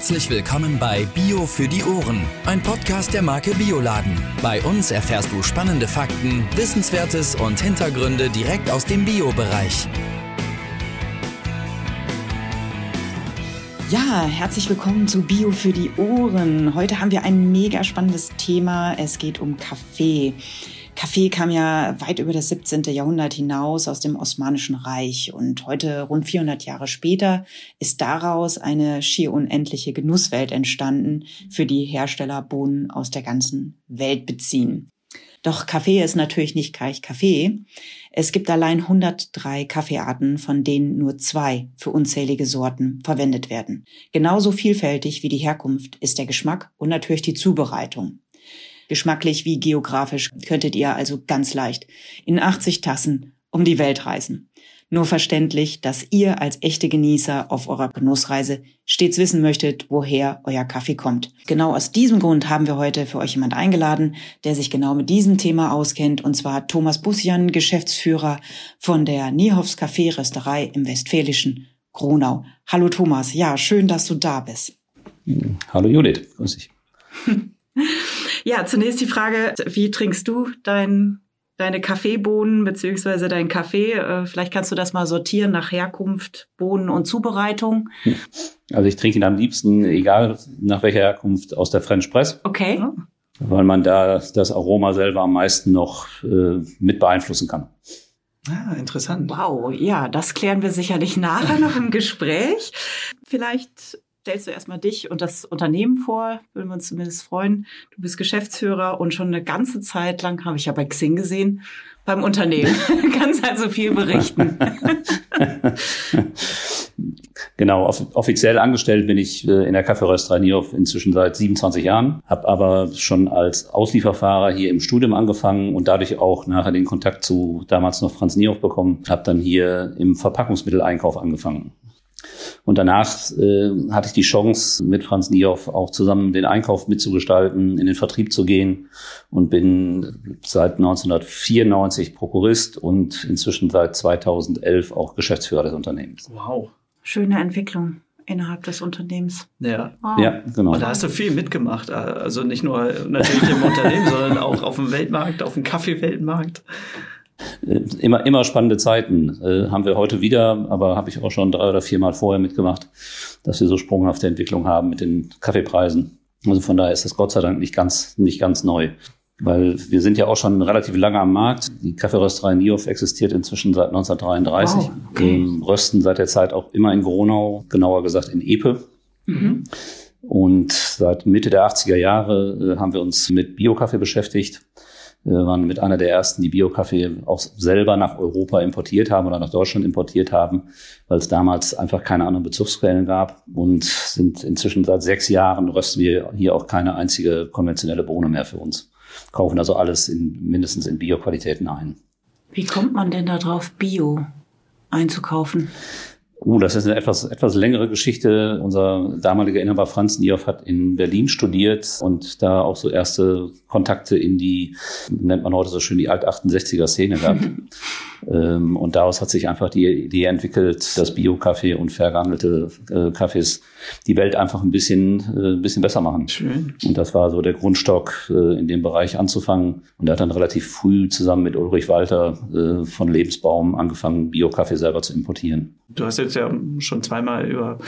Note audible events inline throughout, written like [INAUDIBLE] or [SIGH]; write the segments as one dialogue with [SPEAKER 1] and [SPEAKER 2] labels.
[SPEAKER 1] Herzlich willkommen bei Bio für die Ohren, ein Podcast der Marke Bioladen. Bei uns erfährst du spannende Fakten, Wissenswertes und Hintergründe direkt aus dem Bio-Bereich.
[SPEAKER 2] Ja, herzlich willkommen zu Bio für die Ohren. Heute haben wir ein mega spannendes Thema. Es geht um Kaffee. Kaffee kam ja weit über das 17. Jahrhundert hinaus aus dem Osmanischen Reich und heute, rund 400 Jahre später, ist daraus eine schier unendliche Genusswelt entstanden, für die Hersteller Bohnen aus der ganzen Welt beziehen. Doch Kaffee ist natürlich nicht gleich Kaffee. Es gibt allein 103 Kaffeearten, von denen nur zwei für unzählige Sorten verwendet werden. Genauso vielfältig wie die Herkunft ist der Geschmack und natürlich die Zubereitung. Geschmacklich wie geografisch könntet ihr also ganz leicht in 80 Tassen um die Welt reisen. Nur verständlich, dass ihr als echte Genießer auf eurer Genussreise stets wissen möchtet, woher euer Kaffee kommt. Genau aus diesem Grund haben wir heute für euch jemand eingeladen, der sich genau mit diesem Thema auskennt, und zwar Thomas Bussian, Geschäftsführer von der Niehofs Café Rösterei im westfälischen Gronau. Hallo Thomas, ja, schön, dass du da bist.
[SPEAKER 3] Hallo Judith, grüß dich. [LAUGHS]
[SPEAKER 2] Ja, zunächst die Frage, wie trinkst du dein, deine Kaffeebohnen beziehungsweise deinen Kaffee? Äh, vielleicht kannst du das mal sortieren nach Herkunft, Bohnen und Zubereitung.
[SPEAKER 3] Also ich trinke ihn am liebsten, egal nach welcher Herkunft, aus der French Press.
[SPEAKER 2] Okay.
[SPEAKER 3] Weil man da das Aroma selber am meisten noch äh, mit beeinflussen kann.
[SPEAKER 2] Ah, interessant. Wow, ja, das klären wir sicherlich nachher noch im Gespräch. [LAUGHS] Vielleicht stellst du erstmal dich und das Unternehmen vor, würden wir uns zumindest freuen. Du bist Geschäftsführer und schon eine ganze Zeit lang, habe ich ja bei Xing gesehen, beim Unternehmen. [LAUGHS] Kannst also viel berichten. [LAUGHS]
[SPEAKER 3] genau, off offiziell angestellt bin ich äh, in der Kaffeerösterei Nierhoff inzwischen seit 27 Jahren, habe aber schon als Auslieferfahrer hier im Studium angefangen und dadurch auch nachher den Kontakt zu damals noch Franz Nierhoff bekommen, habe dann hier im Verpackungsmitteleinkauf angefangen. Und danach äh, hatte ich die Chance, mit Franz Niehoff auch zusammen den Einkauf mitzugestalten, in den Vertrieb zu gehen und bin seit 1994 Prokurist und inzwischen seit 2011 auch Geschäftsführer des Unternehmens.
[SPEAKER 2] Wow. Schöne Entwicklung innerhalb des Unternehmens.
[SPEAKER 4] Ja, wow. ja genau. Und da hast du viel mitgemacht. Also nicht nur natürlich im Unternehmen, [LAUGHS] sondern auch auf dem Weltmarkt, auf dem Kaffeeweltmarkt.
[SPEAKER 3] Äh, immer, immer spannende Zeiten äh, haben wir heute wieder, aber habe ich auch schon drei oder vier Mal vorher mitgemacht, dass wir so sprunghafte Entwicklung haben mit den Kaffeepreisen. Also von daher ist das Gott sei Dank nicht ganz, nicht ganz neu. Weil wir sind ja auch schon relativ lange am Markt. Die Kaffeerösterei Niof existiert inzwischen seit 1933. Wow, okay. rösten seit der Zeit auch immer in Gronau, genauer gesagt in Epe. Mhm. Und seit Mitte der 80er Jahre äh, haben wir uns mit Biokaffee beschäftigt wir waren mit einer der ersten, die Bio-Kaffee auch selber nach Europa importiert haben oder nach Deutschland importiert haben, weil es damals einfach keine anderen Bezugsquellen gab und sind inzwischen seit sechs Jahren rösten wir hier auch keine einzige konventionelle Bohne mehr für uns. Kaufen also alles in, mindestens in Bio-Qualitäten ein.
[SPEAKER 2] Wie kommt man denn darauf, Bio einzukaufen?
[SPEAKER 3] Uh, das ist eine etwas, etwas längere Geschichte. Unser damaliger Inhaber Franz Niehoff hat in Berlin studiert und da auch so erste Kontakte in die, nennt man heute so schön, die Alt-68er-Szene gehabt. [LAUGHS] ähm, und daraus hat sich einfach die Idee entwickelt, dass Bio-Kaffee und fair gehandelte äh, Kaffees die Welt einfach ein bisschen, äh, ein bisschen besser machen. Schön. Und das war so der Grundstock, äh, in dem Bereich anzufangen. Und er hat dann relativ früh zusammen mit Ulrich Walter äh, von Lebensbaum angefangen, Bio-Kaffee selber zu importieren.
[SPEAKER 4] Du hast jetzt ja schon zweimal über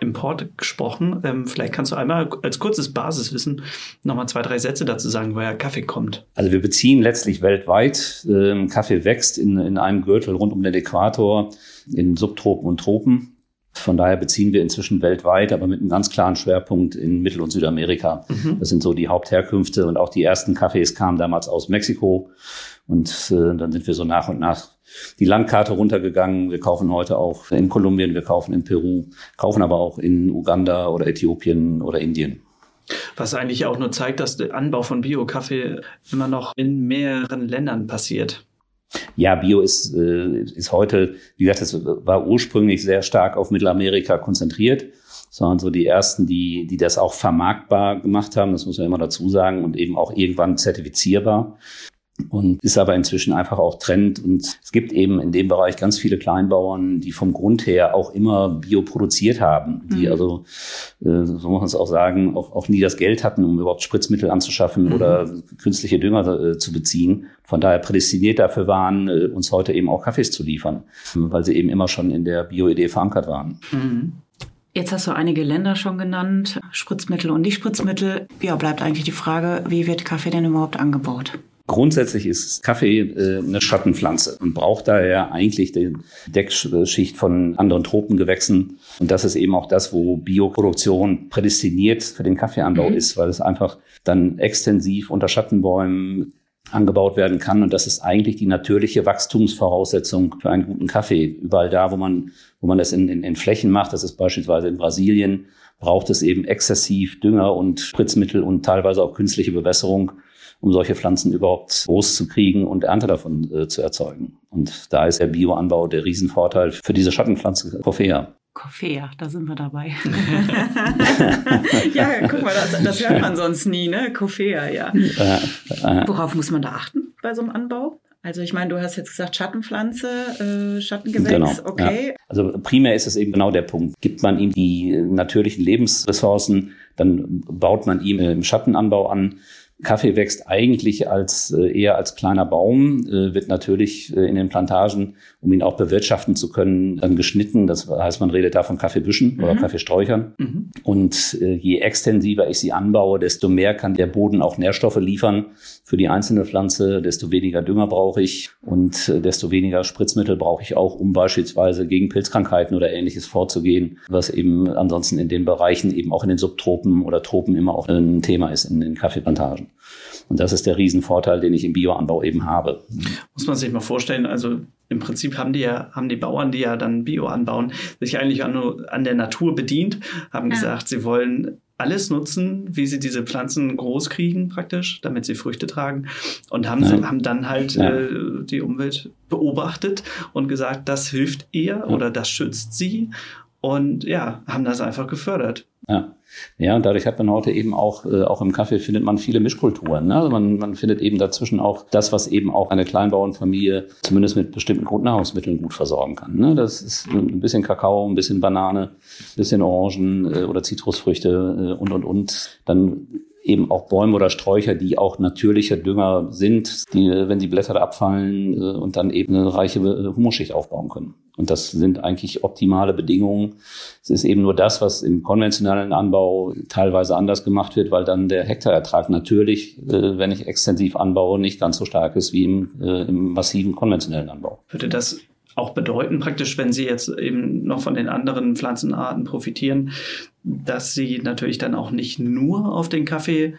[SPEAKER 4] Import gesprochen. Ähm, vielleicht kannst du einmal als kurzes Basiswissen nochmal zwei, drei Sätze dazu sagen, woher Kaffee kommt.
[SPEAKER 3] Also wir beziehen letztlich weltweit. Ähm, Kaffee wächst in, in einem Gürtel rund um den Äquator, in Subtropen und Tropen. Von daher beziehen wir inzwischen weltweit, aber mit einem ganz klaren Schwerpunkt in Mittel- und Südamerika. Mhm. Das sind so die Hauptherkünfte und auch die ersten Kaffees kamen damals aus Mexiko. Und äh, dann sind wir so nach und nach die Landkarte runtergegangen. Wir kaufen heute auch in Kolumbien, wir kaufen in Peru, kaufen aber auch in Uganda oder Äthiopien oder Indien.
[SPEAKER 4] Was eigentlich auch nur zeigt, dass der Anbau von Bio-Kaffee immer noch in mehreren Ländern passiert.
[SPEAKER 3] Ja, Bio ist, äh, ist heute, wie gesagt, es war ursprünglich sehr stark auf Mittelamerika konzentriert, sondern so die ersten, die, die das auch vermarktbar gemacht haben, das muss man immer dazu sagen, und eben auch irgendwann zertifizierbar und ist aber inzwischen einfach auch Trend. Und es gibt eben in dem Bereich ganz viele Kleinbauern, die vom Grund her auch immer Bio produziert haben, die mhm. also, äh, so muss man es auch sagen, auch, auch nie das Geld hatten, um überhaupt Spritzmittel anzuschaffen mhm. oder künstliche Dünger äh, zu beziehen. Von daher prädestiniert dafür waren, äh, uns heute eben auch Kaffees zu liefern, weil sie eben immer schon in der Bio-Idee verankert waren. Mhm.
[SPEAKER 2] Jetzt hast du einige Länder schon genannt, Spritzmittel und Nicht-Spritzmittel. Ja, bleibt eigentlich die Frage, wie wird Kaffee denn überhaupt angebaut?
[SPEAKER 3] Grundsätzlich ist Kaffee äh, eine Schattenpflanze und braucht daher eigentlich die Deckschicht von anderen Tropengewächsen. Und das ist eben auch das, wo Bioproduktion prädestiniert für den Kaffeeanbau mhm. ist, weil es einfach dann extensiv unter Schattenbäumen angebaut werden kann. Und das ist eigentlich die natürliche Wachstumsvoraussetzung für einen guten Kaffee. Überall da, wo man, wo man das in, in, in Flächen macht, das ist beispielsweise in Brasilien, braucht es eben exzessiv Dünger und Spritzmittel und teilweise auch künstliche Bewässerung um solche Pflanzen überhaupt groß zu kriegen und Ernte davon äh, zu erzeugen. Und da ist der Bioanbau der Riesenvorteil für diese Schattenpflanze Coffea.
[SPEAKER 2] Coffea, da sind wir dabei. [LAUGHS] ja, guck mal, das, das, hört man sonst nie, ne? Coffea, ja. Äh, äh, Worauf muss man da achten bei so einem Anbau? Also ich meine, du hast jetzt gesagt Schattenpflanze, äh, Schattengewächs, genau, okay.
[SPEAKER 3] Ja. Also primär ist es eben genau der Punkt. Gibt man ihm die natürlichen Lebensressourcen, dann baut man ihm im Schattenanbau an. Kaffee wächst eigentlich als äh, eher als kleiner Baum, äh, wird natürlich äh, in den Plantagen, um ihn auch bewirtschaften zu können, dann geschnitten. Das heißt, man redet da von Kaffeebüschen mhm. oder Kaffeesträuchern. Mhm. Und je extensiver ich sie anbaue, desto mehr kann der Boden auch Nährstoffe liefern für die einzelne Pflanze, desto weniger Dünger brauche ich und desto weniger Spritzmittel brauche ich auch, um beispielsweise gegen Pilzkrankheiten oder ähnliches vorzugehen, was eben ansonsten in den Bereichen, eben auch in den Subtropen oder Tropen immer auch ein Thema ist in den Kaffeeplantagen. Und das ist der Riesenvorteil, den ich im Bioanbau eben habe.
[SPEAKER 4] Muss man sich mal vorstellen, also im Prinzip haben die ja, haben die Bauern, die ja dann Bio anbauen, sich eigentlich an, an der Natur bedient, haben ja. gesagt, sie wollen alles nutzen, wie sie diese Pflanzen groß kriegen praktisch, damit sie Früchte tragen und haben, ja. haben dann halt ja. äh, die Umwelt beobachtet und gesagt, das hilft ihr oder das schützt sie und ja, haben das einfach gefördert.
[SPEAKER 3] Ja. Ja, und dadurch hat man heute eben auch, äh, auch im Kaffee findet man viele Mischkulturen. Ne? Also man, man findet eben dazwischen auch das, was eben auch eine Kleinbauernfamilie zumindest mit bestimmten Grundnahrungsmitteln gut versorgen kann. Ne? Das ist ein bisschen Kakao, ein bisschen Banane, ein bisschen Orangen äh, oder Zitrusfrüchte äh, und, und, und. Dann eben auch Bäume oder Sträucher, die auch natürlicher Dünger sind, die, wenn die Blätter abfallen äh, und dann eben eine reiche äh, Humusschicht aufbauen können. Und das sind eigentlich optimale Bedingungen. Es ist eben nur das, was im konventionellen Anbau teilweise anders gemacht wird, weil dann der Hektarertrag natürlich, äh, wenn ich extensiv anbaue, nicht ganz so stark ist wie im, im massiven konventionellen Anbau.
[SPEAKER 4] Würde das auch bedeuten, praktisch, wenn Sie jetzt eben noch von den anderen Pflanzenarten profitieren, dass Sie natürlich dann auch nicht nur auf den Kaffee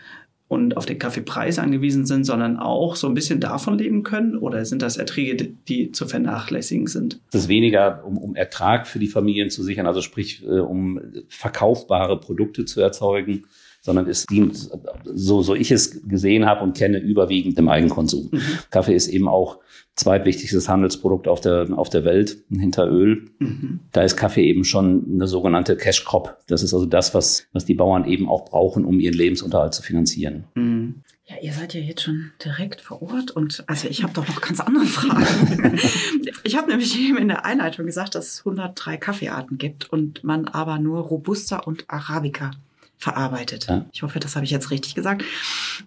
[SPEAKER 4] und auf den Kaffeepreis angewiesen sind, sondern auch so ein bisschen davon leben können? Oder sind das Erträge, die zu vernachlässigen sind?
[SPEAKER 3] Es ist weniger, um, um Ertrag für die Familien zu sichern, also sprich, äh, um verkaufbare Produkte zu erzeugen, sondern es dient, so, so ich es gesehen habe und kenne, überwiegend dem Eigenkonsum. Mhm. Kaffee ist eben auch zweitwichtigstes Handelsprodukt auf der, auf der Welt hinter Öl. Mhm. Da ist Kaffee eben schon eine sogenannte Cash Crop. Das ist also das, was, was die Bauern eben auch brauchen, um ihren Lebensunterhalt zu finanzieren.
[SPEAKER 2] Mhm. Ja, ihr seid ja jetzt schon direkt vor Ort und also ich habe doch noch ganz andere Fragen. [LAUGHS] ich habe nämlich eben in der Einleitung gesagt, dass es 103 Kaffeearten gibt und man aber nur Robusta und Arabica verarbeitet. Ja. Ich hoffe, das habe ich jetzt richtig gesagt.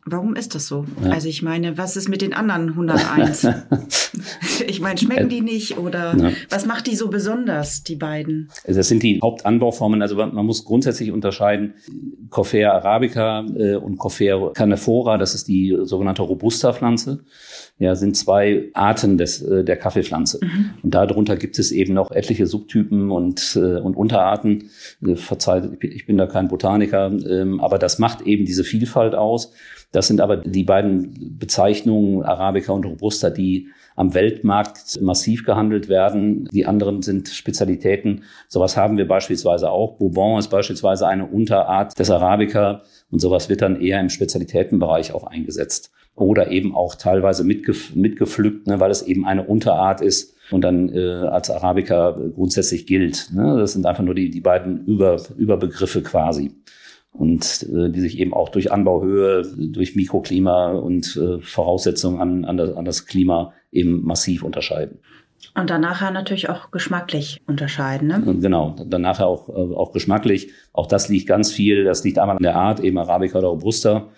[SPEAKER 2] Warum ist das so? Ja. Also ich meine, was ist mit den anderen 101? [LAUGHS] ich meine, schmecken die nicht oder ja. was macht die so besonders, die beiden?
[SPEAKER 3] Also das sind die Hauptanbauformen. Also man muss grundsätzlich unterscheiden Coffea arabica äh, und Coffea canephora. Das ist die sogenannte Robusta-Pflanze ja, sind zwei Arten des, äh, der Kaffeepflanze. Mhm. Und darunter gibt es eben noch etliche Subtypen und, äh, und Unterarten. Äh, verzeiht, ich bin da kein Botaniker, ähm, aber das macht eben diese Vielfalt aus. Das sind aber die beiden Bezeichnungen, Arabica und Robusta, die am Weltmarkt massiv gehandelt werden. Die anderen sind Spezialitäten. Sowas haben wir beispielsweise auch. Bourbon ist beispielsweise eine Unterart des Arabica und sowas wird dann eher im Spezialitätenbereich auch eingesetzt oder eben auch teilweise mitgef mitgepflückt, ne, weil es eben eine Unterart ist und dann äh, als Arabica grundsätzlich gilt. Ne? Das sind einfach nur die, die beiden Über Überbegriffe quasi. Und äh, die sich eben auch durch Anbauhöhe, durch Mikroklima und äh, Voraussetzungen an, an, das, an das Klima eben massiv unterscheiden.
[SPEAKER 2] Und dann nachher natürlich auch geschmacklich unterscheiden, ne?
[SPEAKER 3] Genau, dann nachher auch, äh, auch geschmacklich. Auch das liegt ganz viel, das liegt einmal an der Art, eben Arabica oder Robusta.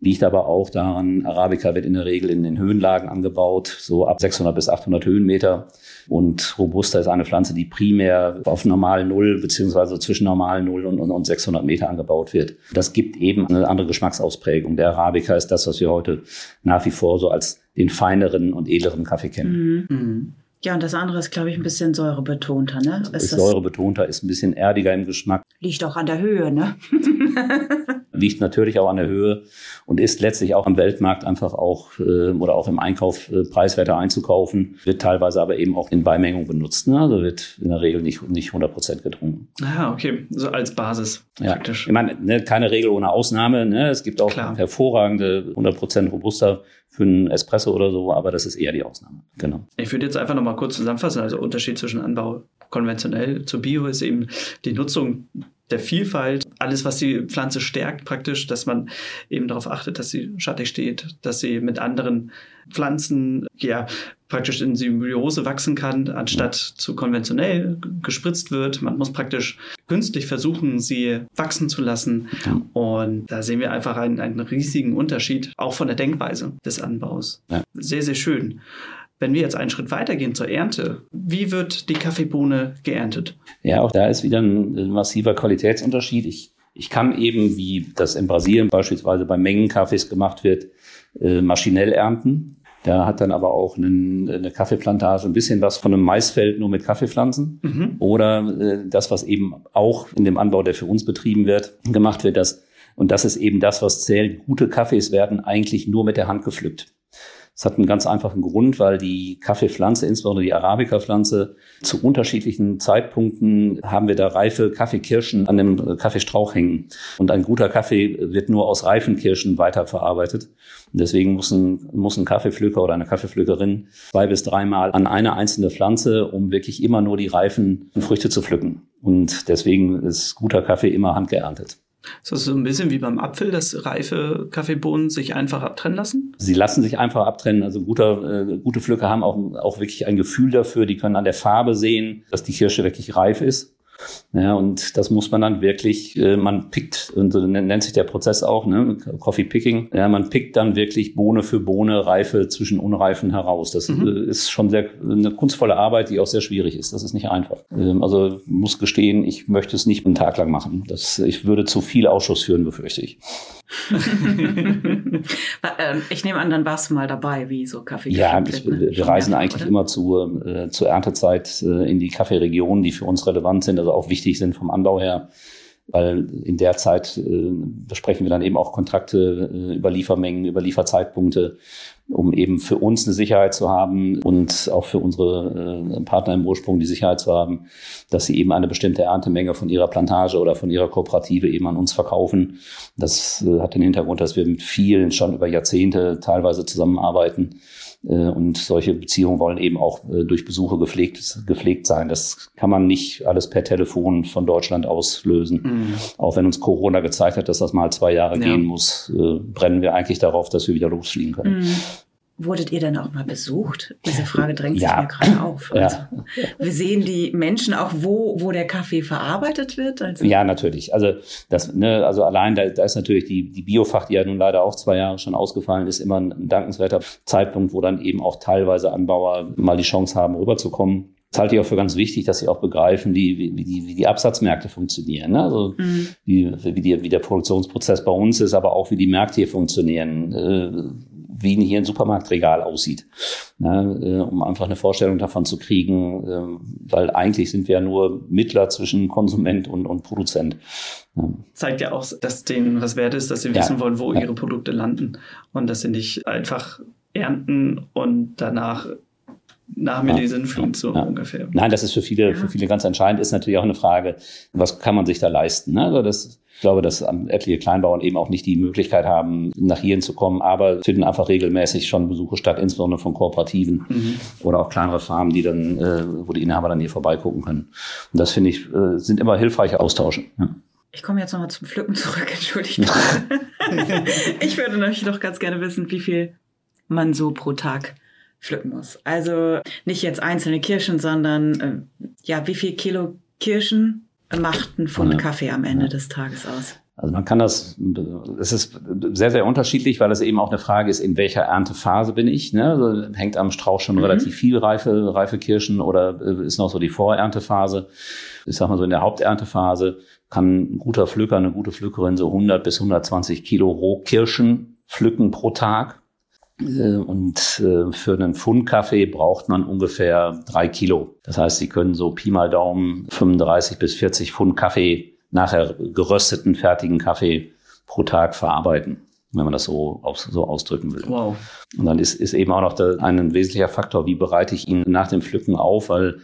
[SPEAKER 3] Liegt aber auch daran, Arabica wird in der Regel in den Höhenlagen angebaut, so ab 600 bis 800 Höhenmeter. Und Robusta ist eine Pflanze, die primär auf normal Null beziehungsweise zwischen normal Null und, und 600 Meter angebaut wird. Das gibt eben eine andere Geschmacksausprägung. Der Arabica ist das, was wir heute nach wie vor so als den feineren und edleren Kaffee kennen. Mhm.
[SPEAKER 2] Ja, und das andere ist, glaube ich, ein bisschen säurebetonter, ne?
[SPEAKER 3] Ist, ist säurebetonter, ist ein bisschen erdiger im Geschmack.
[SPEAKER 2] Liegt auch an der Höhe, ne? [LAUGHS]
[SPEAKER 3] liegt natürlich auch an der Höhe und ist letztlich auch am Weltmarkt einfach auch äh, oder auch im Einkauf äh, preiswerter einzukaufen, wird teilweise aber eben auch in Beimengung benutzt. Ne? Also wird in der Regel nicht, nicht 100 Prozent getrunken.
[SPEAKER 4] Ah, okay, so als Basis
[SPEAKER 3] ja. praktisch. Ich meine, ne, keine Regel ohne Ausnahme. Ne? Es gibt auch Klar. hervorragende 100 Prozent Robusta für einen Espresso oder so, aber das ist eher die Ausnahme. Genau.
[SPEAKER 4] Ich würde jetzt einfach nochmal kurz zusammenfassen. Also Unterschied zwischen Anbau konventionell zu Bio ist eben die Nutzung der Vielfalt, alles, was die Pflanze stärkt praktisch, dass man eben darauf achtet, dass sie schattig steht, dass sie mit anderen Pflanzen ja praktisch in Symbiose wachsen kann, anstatt zu konventionell gespritzt wird. Man muss praktisch künstlich versuchen, sie wachsen zu lassen. Und da sehen wir einfach einen, einen riesigen Unterschied, auch von der Denkweise des Anbaus. Ja. Sehr, sehr schön. Wenn wir jetzt einen Schritt weitergehen zur Ernte, wie wird die Kaffeebohne geerntet?
[SPEAKER 3] Ja, auch da ist wieder ein massiver Qualitätsunterschied. Ich, ich kann eben, wie das in Brasilien beispielsweise bei Mengenkaffees gemacht wird, äh, maschinell ernten. Da hat dann aber auch einen, eine Kaffeeplantage ein bisschen was von einem Maisfeld nur mit Kaffeepflanzen. Mhm. Oder äh, das, was eben auch in dem Anbau, der für uns betrieben wird, gemacht wird, das und das ist eben das, was zählt. Gute Kaffees werden eigentlich nur mit der Hand gepflückt. Das hat einen ganz einfachen Grund, weil die Kaffeepflanze, insbesondere die Arabica-Pflanze, zu unterschiedlichen Zeitpunkten haben wir da reife Kaffeekirschen an dem Kaffeestrauch hängen. Und ein guter Kaffee wird nur aus reifen Kirschen weiterverarbeitet. Und deswegen muss ein, muss ein Kaffeepflücker oder eine Kaffeepflückerin zwei bis dreimal an eine einzelne Pflanze, um wirklich immer nur die reifen Früchte zu pflücken. Und deswegen ist guter Kaffee immer handgeerntet.
[SPEAKER 4] Ist das so ein bisschen wie beim Apfel, dass reife Kaffeebohnen sich einfach abtrennen lassen?
[SPEAKER 3] Sie lassen sich einfach abtrennen. Also guter, äh, gute Pflücker haben auch, auch wirklich ein Gefühl dafür. Die können an der Farbe sehen, dass die Kirsche wirklich reif ist. Ja, und das muss man dann wirklich, äh, man pickt, und so nennt sich der Prozess auch, ne, Coffee Picking. Ja, man pickt dann wirklich Bohne für Bohne, Reife zwischen Unreifen heraus. Das mhm. Äh, ist schon sehr eine kunstvolle Arbeit, die auch sehr schwierig ist. Das ist nicht einfach. Ähm, also muss gestehen, ich möchte es nicht einen Tag lang machen. Das, ich würde zu viel Ausschuss führen, befürchte ich. [LAUGHS]
[SPEAKER 2] Ähm, ich nehme an, dann warst du mal dabei, wie so Kaffee.
[SPEAKER 3] Ja, ich, ne? wir reisen eigentlich oder? immer zu, äh, zur Erntezeit äh, in die Kaffeeregionen, die für uns relevant sind, also auch wichtig sind vom Anbau her. Weil in der Zeit äh, besprechen wir dann eben auch Kontrakte äh, über Liefermengen, über Lieferzeitpunkte um eben für uns eine Sicherheit zu haben und auch für unsere äh, Partner im Ursprung die Sicherheit zu haben, dass sie eben eine bestimmte Erntemenge von ihrer Plantage oder von ihrer Kooperative eben an uns verkaufen. Das äh, hat den Hintergrund, dass wir mit vielen schon über Jahrzehnte teilweise zusammenarbeiten. Äh, und solche Beziehungen wollen eben auch durch Besuche gepflegt, gepflegt sein. Das kann man nicht alles per Telefon von Deutschland aus lösen. Mhm. Auch wenn uns Corona gezeigt hat, dass das mal zwei Jahre ja. gehen muss, brennen wir eigentlich darauf, dass wir wieder losfliegen können. Mhm.
[SPEAKER 2] Wurdet ihr denn auch mal besucht? Diese Frage drängt ja. sich mir gerade auf. Also, ja. Wir sehen die Menschen auch, wo, wo der Kaffee verarbeitet wird.
[SPEAKER 3] Also ja, natürlich. Also das, ne, also allein da, da ist natürlich die, die Biofach, die ja nun leider auch zwei Jahre schon ausgefallen ist, immer ein dankenswerter Zeitpunkt, wo dann eben auch teilweise Anbauer mal die Chance haben, rüberzukommen. Das halte ich auch für ganz wichtig, dass sie auch begreifen, wie, wie, die, wie die Absatzmärkte funktionieren. Ne? Also mhm. wie, wie, die, wie der Produktionsprozess bei uns ist, aber auch wie die Märkte hier funktionieren. Äh, wie hier ein Supermarktregal aussieht, ne, äh, um einfach eine Vorstellung davon zu kriegen, äh, weil eigentlich sind wir ja nur Mittler zwischen Konsument und, und Produzent.
[SPEAKER 4] Zeigt ja auch, dass denen was wert ist, dass sie wissen ja. wollen, wo ja. ihre Produkte landen und dass sie nicht einfach ernten und danach nach mir ja, die Sinnflut so ja. ungefähr.
[SPEAKER 3] Nein, das ist für viele, für viele ganz entscheidend, ist natürlich auch eine Frage, was kann man sich da leisten? Ne? Also das ich glaube, dass etliche Kleinbauern eben auch nicht die Möglichkeit haben, nach hierhin zu kommen, aber finden einfach regelmäßig schon Besuche statt, insbesondere von Kooperativen mhm. oder auch kleinere Farmen, die dann, äh, wo die Inhaber dann hier vorbeigucken können. Und das finde ich, äh, sind immer hilfreiche Austausche. Ja.
[SPEAKER 2] Ich komme jetzt nochmal zum Pflücken zurück, [LAUGHS] entschuldigt. [LAUGHS] ich würde nämlich doch ganz gerne wissen, wie viel man so pro Tag pflücken muss. Also nicht jetzt einzelne Kirschen, sondern äh, ja, wie viel Kilo Kirschen macht ein Pfund ja. Kaffee am Ende ja. des Tages aus?
[SPEAKER 3] Also man kann das, es ist sehr, sehr unterschiedlich, weil es eben auch eine Frage ist, in welcher Erntephase bin ich. Ne? Also hängt am Strauch schon mhm. relativ viel reife, reife Kirschen oder äh, ist noch so die Vorerntephase. Ich sag mal so in der Haupterntephase kann ein guter Pflücker, eine gute Pflückerin so 100 bis 120 Kilo Rohkirschen pflücken pro Tag. Äh, und äh, für einen Pfund Kaffee braucht man ungefähr drei Kilo. Das heißt, Sie können so Pi mal Daumen 35 bis 40 Pfund Kaffee nachher gerösteten, fertigen Kaffee pro Tag verarbeiten, wenn man das so, so ausdrücken will. Wow. Und dann ist, ist eben auch noch der, ein wesentlicher Faktor, wie bereite ich ihn nach dem Pflücken auf, weil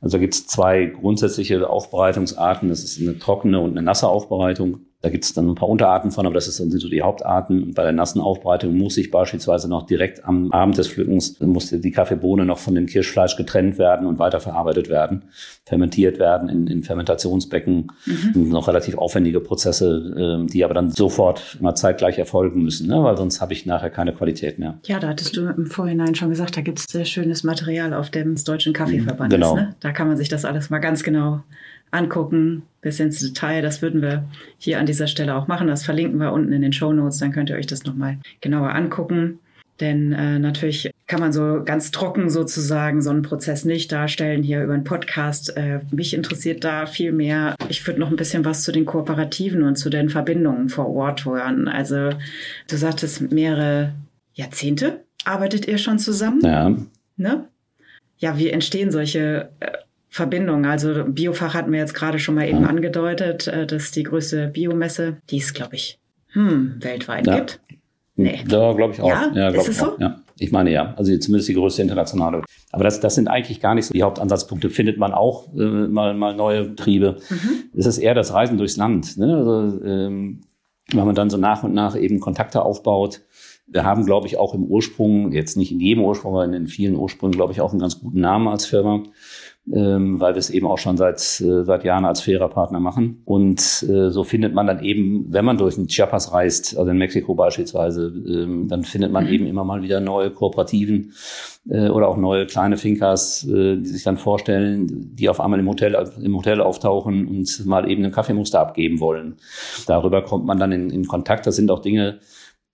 [SPEAKER 3] also gibt es zwei grundsätzliche Aufbereitungsarten. Das ist eine trockene und eine nasse Aufbereitung. Da gibt es dann ein paar Unterarten von, aber das ist, sind so die Hauptarten. Und bei der nassen Aufbereitung muss ich beispielsweise noch direkt am Abend des Pflückens, muss die Kaffeebohne noch von dem Kirschfleisch getrennt werden und weiterverarbeitet werden, fermentiert werden in, in Fermentationsbecken. Mhm. Noch relativ aufwendige Prozesse, äh, die aber dann sofort immer zeitgleich erfolgen müssen, ne? weil sonst habe ich nachher keine Qualität mehr.
[SPEAKER 2] Ja, da hattest du im Vorhinein schon gesagt, da gibt es sehr schönes Material auf dem Deutschen Kaffeeverband.
[SPEAKER 3] Genau.
[SPEAKER 2] ne? Da kann man sich das alles mal ganz genau angucken, bis ins Detail. Das würden wir hier an dieser Stelle auch machen. Das verlinken wir unten in den Show Notes. Dann könnt ihr euch das nochmal genauer angucken. Denn äh, natürlich kann man so ganz trocken sozusagen so einen Prozess nicht darstellen hier über einen Podcast. Äh, mich interessiert da viel mehr. Ich würde noch ein bisschen was zu den Kooperativen und zu den Verbindungen vor Ort hören. Also du sagtest mehrere Jahrzehnte arbeitet ihr schon zusammen?
[SPEAKER 3] Ja.
[SPEAKER 2] Ne? Ja, wie entstehen solche äh, Verbindung. Also Biofach hatten wir jetzt gerade schon mal eben ja. angedeutet, äh, dass die größte Biomesse, die es, glaube ich, hm, weltweit ja. gibt.
[SPEAKER 3] Nee. Da glaube ich auch.
[SPEAKER 2] Ja,
[SPEAKER 3] ja
[SPEAKER 2] ist es so?
[SPEAKER 3] Ja. Ich meine ja, also zumindest die größte internationale. Aber das, das sind eigentlich gar nicht so die Hauptansatzpunkte. Findet man auch äh, mal, mal neue Betriebe. Mhm. Es ist eher das Reisen durchs Land. Ne? Also, ähm, wenn man dann so nach und nach eben Kontakte aufbaut. Wir haben, glaube ich, auch im Ursprung, jetzt nicht in jedem Ursprung, aber in den vielen Ursprüngen, glaube ich, auch einen ganz guten Namen als Firma ähm, weil wir es eben auch schon seit, äh, seit Jahren als fairer Partner machen. Und äh, so findet man dann eben, wenn man durch den Chiapas reist, also in Mexiko beispielsweise, ähm, dann findet man mhm. eben immer mal wieder neue Kooperativen äh, oder auch neue kleine Finkas, äh, die sich dann vorstellen, die auf einmal im Hotel, im Hotel auftauchen und mal eben ein Kaffeemuster abgeben wollen. Darüber kommt man dann in, in Kontakt. Das sind auch Dinge,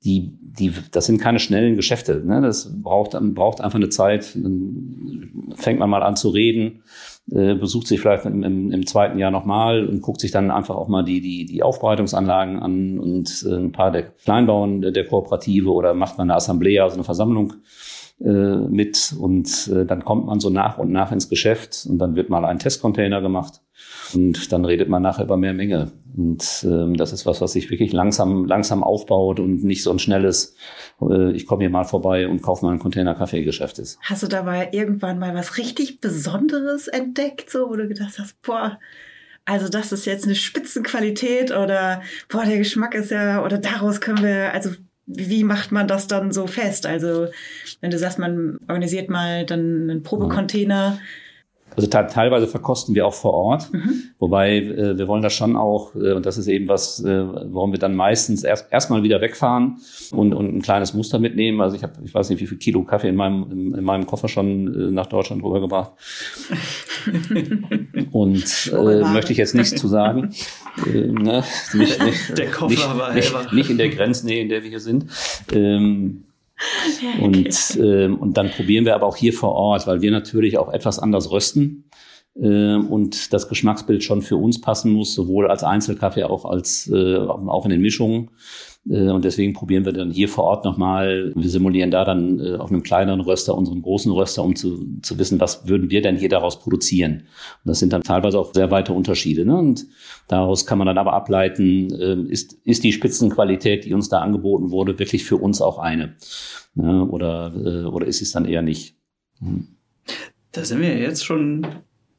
[SPEAKER 3] die, die, das sind keine schnellen Geschäfte. Ne? Das braucht, braucht einfach eine Zeit. Dann fängt man mal an zu reden, äh, besucht sich vielleicht im, im, im zweiten Jahr nochmal und guckt sich dann einfach auch mal die, die, die Aufbereitungsanlagen an und äh, ein paar der Kleinbauern der, Kooperative oder macht man eine Assemblea, also eine Versammlung mit und äh, dann kommt man so nach und nach ins Geschäft und dann wird mal ein Testcontainer gemacht und dann redet man nachher über mehr Menge. Und ähm, das ist was, was sich wirklich langsam, langsam aufbaut und nicht so ein schnelles, äh, ich komme hier mal vorbei und kaufe mal einen Container Kaffeegeschäft ist.
[SPEAKER 2] Hast du dabei irgendwann mal was richtig Besonderes entdeckt, so wo du gedacht hast, boah, also das ist jetzt eine Spitzenqualität oder boah, der Geschmack ist ja, oder daraus können wir, also wie macht man das dann so fest? Also wenn du sagst, man organisiert mal dann einen Probecontainer, mhm
[SPEAKER 3] also teilweise verkosten wir auch vor Ort, mhm. wobei äh, wir wollen das schon auch, äh, und das ist eben was, äh, warum wir dann meistens erst erstmal wieder wegfahren und, und ein kleines Muster mitnehmen. Also ich habe, ich weiß nicht, wie viel Kilo Kaffee in meinem, in, in meinem Koffer schon äh, nach Deutschland rübergebracht. [LAUGHS] und äh, möchte ich jetzt nichts zu sagen. Äh, ne?
[SPEAKER 4] nicht, nicht, Der Koffer
[SPEAKER 3] nicht,
[SPEAKER 4] war
[SPEAKER 3] nicht, nicht in der Grenznähe, in der wir hier sind. Ähm, und, ähm, und dann probieren wir aber auch hier vor Ort, weil wir natürlich auch etwas anders rösten ähm, und das Geschmacksbild schon für uns passen muss, sowohl als Einzelkaffee auch als äh, auch in den Mischungen. Äh, und deswegen probieren wir dann hier vor Ort nochmal, wir simulieren da dann äh, auf einem kleineren Röster unseren großen Röster, um zu, zu wissen, was würden wir denn hier daraus produzieren. Und das sind dann teilweise auch sehr weite Unterschiede. Ne? Und daraus kann man dann aber ableiten, äh, ist, ist die Spitzenqualität, die uns da angeboten wurde, wirklich für uns auch eine? Ne? Oder, oder ist es dann eher nicht? Hm.
[SPEAKER 4] Da sind wir jetzt schon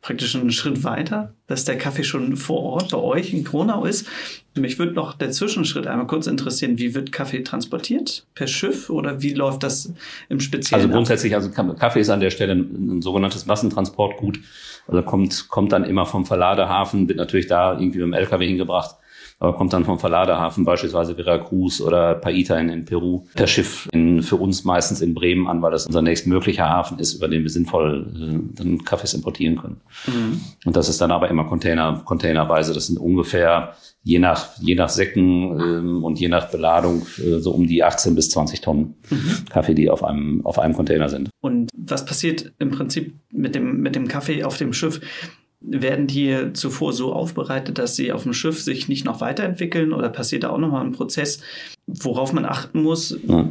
[SPEAKER 4] praktisch einen Schritt weiter, dass der Kaffee schon vor Ort bei euch in Kronau ist. Mich würde noch der Zwischenschritt einmal kurz interessieren, wie wird Kaffee transportiert? Per Schiff oder wie läuft das im Speziellen?
[SPEAKER 3] Also grundsätzlich, also Kaffee ist an der Stelle ein, ein sogenanntes Massentransportgut. Also kommt, kommt dann immer vom Verladehafen, wird natürlich da irgendwie mit dem LKW hingebracht aber kommt dann vom Verladehafen beispielsweise Veracruz oder Paita in, in Peru per Schiff in, für uns meistens in Bremen an, weil das unser nächstmöglicher Hafen ist, über den wir sinnvoll äh, dann Kaffees importieren können. Mhm. Und das ist dann aber immer Container, containerweise. Das sind ungefähr je nach, je nach Säcken ähm, und je nach Beladung äh, so um die 18 bis 20 Tonnen mhm. Kaffee, die auf einem, auf einem Container sind.
[SPEAKER 4] Und was passiert im Prinzip mit dem, mit dem Kaffee auf dem Schiff? Werden die zuvor so aufbereitet, dass sie auf dem Schiff sich nicht noch weiterentwickeln oder passiert da auch nochmal ein Prozess, worauf man achten muss? Ja.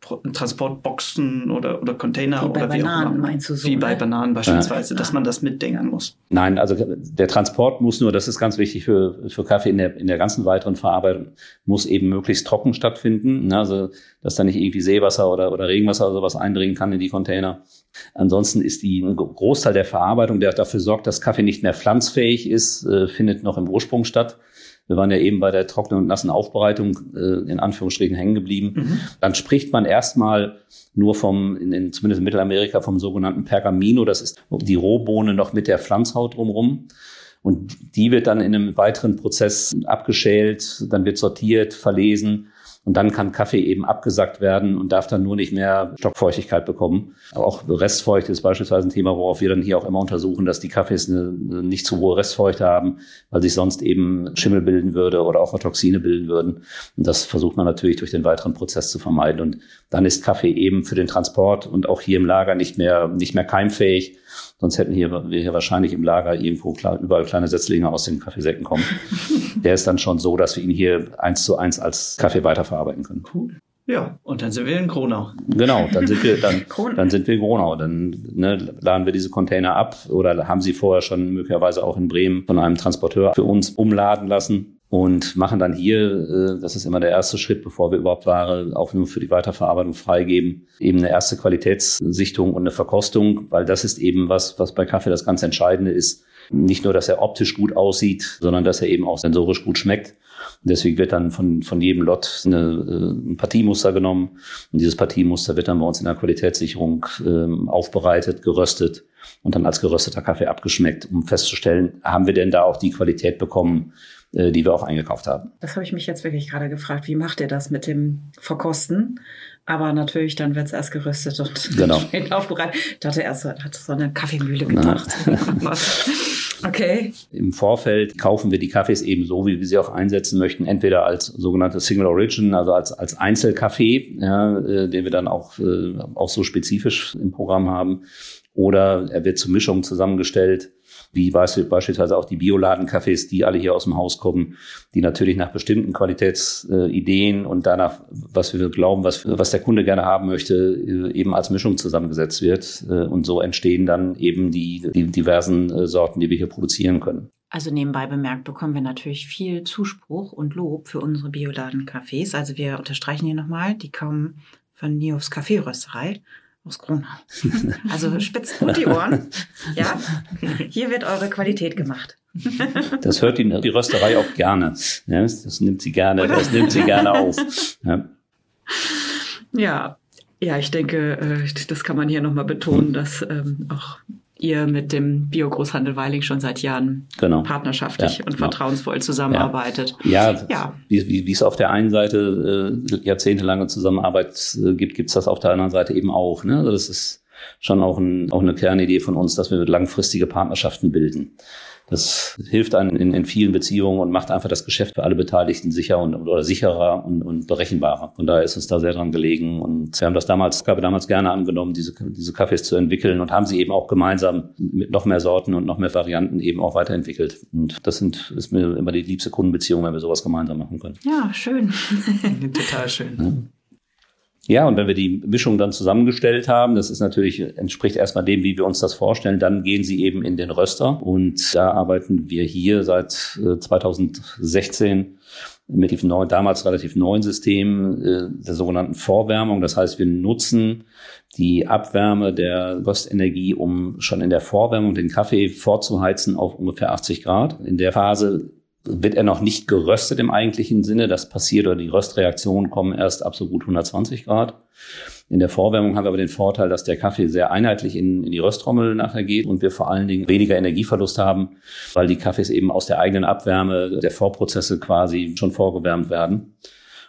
[SPEAKER 4] Transportboxen oder, oder Container
[SPEAKER 2] wie bei
[SPEAKER 4] oder
[SPEAKER 2] wie Bananen, auch immer. Meinst du so,
[SPEAKER 4] wie bei
[SPEAKER 2] ne?
[SPEAKER 4] Bananen beispielsweise, ja. dass man das mitdingern muss.
[SPEAKER 3] Nein, also der Transport muss nur, das ist ganz wichtig für, für Kaffee in der, in der ganzen weiteren Verarbeitung, muss eben möglichst trocken stattfinden. Ne? Also, dass da nicht irgendwie Seewasser oder, oder Regenwasser oder sowas eindringen kann in die Container. Ansonsten ist die ein Großteil der Verarbeitung, der dafür sorgt, dass Kaffee nicht mehr pflanzfähig ist, äh, findet noch im Ursprung statt. Wir waren ja eben bei der trockenen und nassen Aufbereitung äh, in Anführungsstrichen hängen geblieben. Mhm. Dann spricht man erstmal nur vom, in, in, zumindest in Mittelamerika, vom sogenannten Pergamino. Das ist die Rohbohne noch mit der Pflanzhaut drumherum. Und die wird dann in einem weiteren Prozess abgeschält, dann wird sortiert, verlesen und dann kann Kaffee eben abgesackt werden und darf dann nur nicht mehr Stockfeuchtigkeit bekommen. Aber auch Restfeuchte ist beispielsweise ein Thema, worauf wir dann hier auch immer untersuchen, dass die Kaffees eine, eine nicht zu hohe Restfeuchte haben, weil sich sonst eben Schimmel bilden würde oder auch Toxine bilden würden. Und das versucht man natürlich durch den weiteren Prozess zu vermeiden. Und dann ist Kaffee eben für den Transport und auch hier im Lager nicht mehr, nicht mehr keimfähig. Sonst hätten hier, wir hier wahrscheinlich im Lager irgendwo klar, überall kleine Setzlinge aus den Kaffeesäcken kommen. Der ist dann schon so, dass wir ihn hier eins zu eins als Kaffee weiterverarbeiten können.
[SPEAKER 4] Cool. Ja, und dann sind wir in Gronau.
[SPEAKER 3] Genau, dann sind wir, dann, [LAUGHS] dann sind wir in Gronau. Dann ne, laden wir diese Container ab oder haben sie vorher schon möglicherweise auch in Bremen von einem Transporteur für uns umladen lassen und machen dann hier, äh, das ist immer der erste Schritt, bevor wir überhaupt Ware auch nur für die Weiterverarbeitung freigeben, eben eine erste Qualitätssichtung und eine Verkostung, weil das ist eben was, was bei Kaffee das ganz Entscheidende ist. Nicht nur, dass er optisch gut aussieht, sondern dass er eben auch sensorisch gut schmeckt. Und deswegen wird dann von, von jedem Lot eine, äh, ein Partiemuster genommen. Und dieses Partiemuster wird dann bei uns in der Qualitätssicherung ähm, aufbereitet, geröstet und dann als gerösteter Kaffee abgeschmeckt, um festzustellen, haben wir denn da auch die Qualität bekommen, äh, die wir auch eingekauft haben.
[SPEAKER 2] Das habe ich mich jetzt wirklich gerade gefragt. Wie macht ihr das mit dem Verkosten? Aber natürlich, dann wird es erst gerüstet und [LAUGHS]
[SPEAKER 3] genau.
[SPEAKER 2] aufbereitet. Ich dachte erst, hat so eine Kaffeemühle gedacht. [LAUGHS] okay.
[SPEAKER 3] Im Vorfeld kaufen wir die Kaffees eben so, wie wir sie auch einsetzen möchten. Entweder als sogenannte Single Origin, also als, als Einzelkaffee, ja, äh, den wir dann auch, äh, auch so spezifisch im Programm haben. Oder er wird zur Mischung zusammengestellt wie beispielsweise auch die Bioladencafés, die alle hier aus dem Haus kommen, die natürlich nach bestimmten Qualitätsideen und danach, was wir glauben, was, was der Kunde gerne haben möchte, äh, eben als Mischung zusammengesetzt wird. Äh, und so entstehen dann eben die, die diversen äh, Sorten, die wir hier produzieren können.
[SPEAKER 2] Also nebenbei bemerkt bekommen wir natürlich viel Zuspruch und Lob für unsere Bioladencafés. Also wir unterstreichen hier nochmal, die kommen von Niofs Kaffeerösterei aus Gronau. Also spitzt gut die Ohren. Ja, hier wird eure Qualität gemacht.
[SPEAKER 3] Das hört die, die Rösterei auch gerne. Das nimmt sie gerne, Oder? das nimmt sie gerne auf. Ja.
[SPEAKER 2] ja. Ja, ich denke, äh, das kann man hier nochmal betonen, dass ähm, auch ihr mit dem Biogroßhandel Weiling schon seit Jahren genau. partnerschaftlich ja, und genau. vertrauensvoll zusammenarbeitet.
[SPEAKER 3] Ja, ja, ja. Wie, wie, wie es auf der einen Seite äh, jahrzehntelange Zusammenarbeit äh, gibt, gibt es das auf der anderen Seite eben auch. Ne? Also das ist schon auch, ein, auch eine Kernidee von uns, dass wir langfristige Partnerschaften bilden. Das hilft einem in, in, vielen Beziehungen und macht einfach das Geschäft für alle Beteiligten sicher und, oder sicherer und, und berechenbarer. Von daher ist uns da sehr dran gelegen und wir haben das damals, habe damals gerne angenommen, diese, diese Kaffees zu entwickeln und haben sie eben auch gemeinsam mit noch mehr Sorten und noch mehr Varianten eben auch weiterentwickelt. Und das sind, ist mir immer die liebste Kundenbeziehung, wenn wir sowas gemeinsam machen können.
[SPEAKER 2] Ja, schön. [LAUGHS]
[SPEAKER 4] Total schön.
[SPEAKER 3] Ja. Ja, und wenn wir die Mischung dann zusammengestellt haben, das ist natürlich, entspricht erstmal dem, wie wir uns das vorstellen, dann gehen sie eben in den Röster. Und da arbeiten wir hier seit 2016 äh, mit dem neuen, damals relativ neuen System äh, der sogenannten Vorwärmung. Das heißt, wir nutzen die Abwärme der Röstenergie, um schon in der Vorwärmung den Kaffee vorzuheizen auf ungefähr 80 Grad. In der Phase wird er noch nicht geröstet im eigentlichen Sinne. Das passiert oder die Röstreaktionen kommen erst ab so gut 120 Grad. In der Vorwärmung haben wir aber den Vorteil, dass der Kaffee sehr einheitlich in, in die Röstrommel nachher geht und wir vor allen Dingen weniger Energieverlust haben, weil die Kaffees eben aus der eigenen Abwärme der Vorprozesse quasi schon vorgewärmt werden.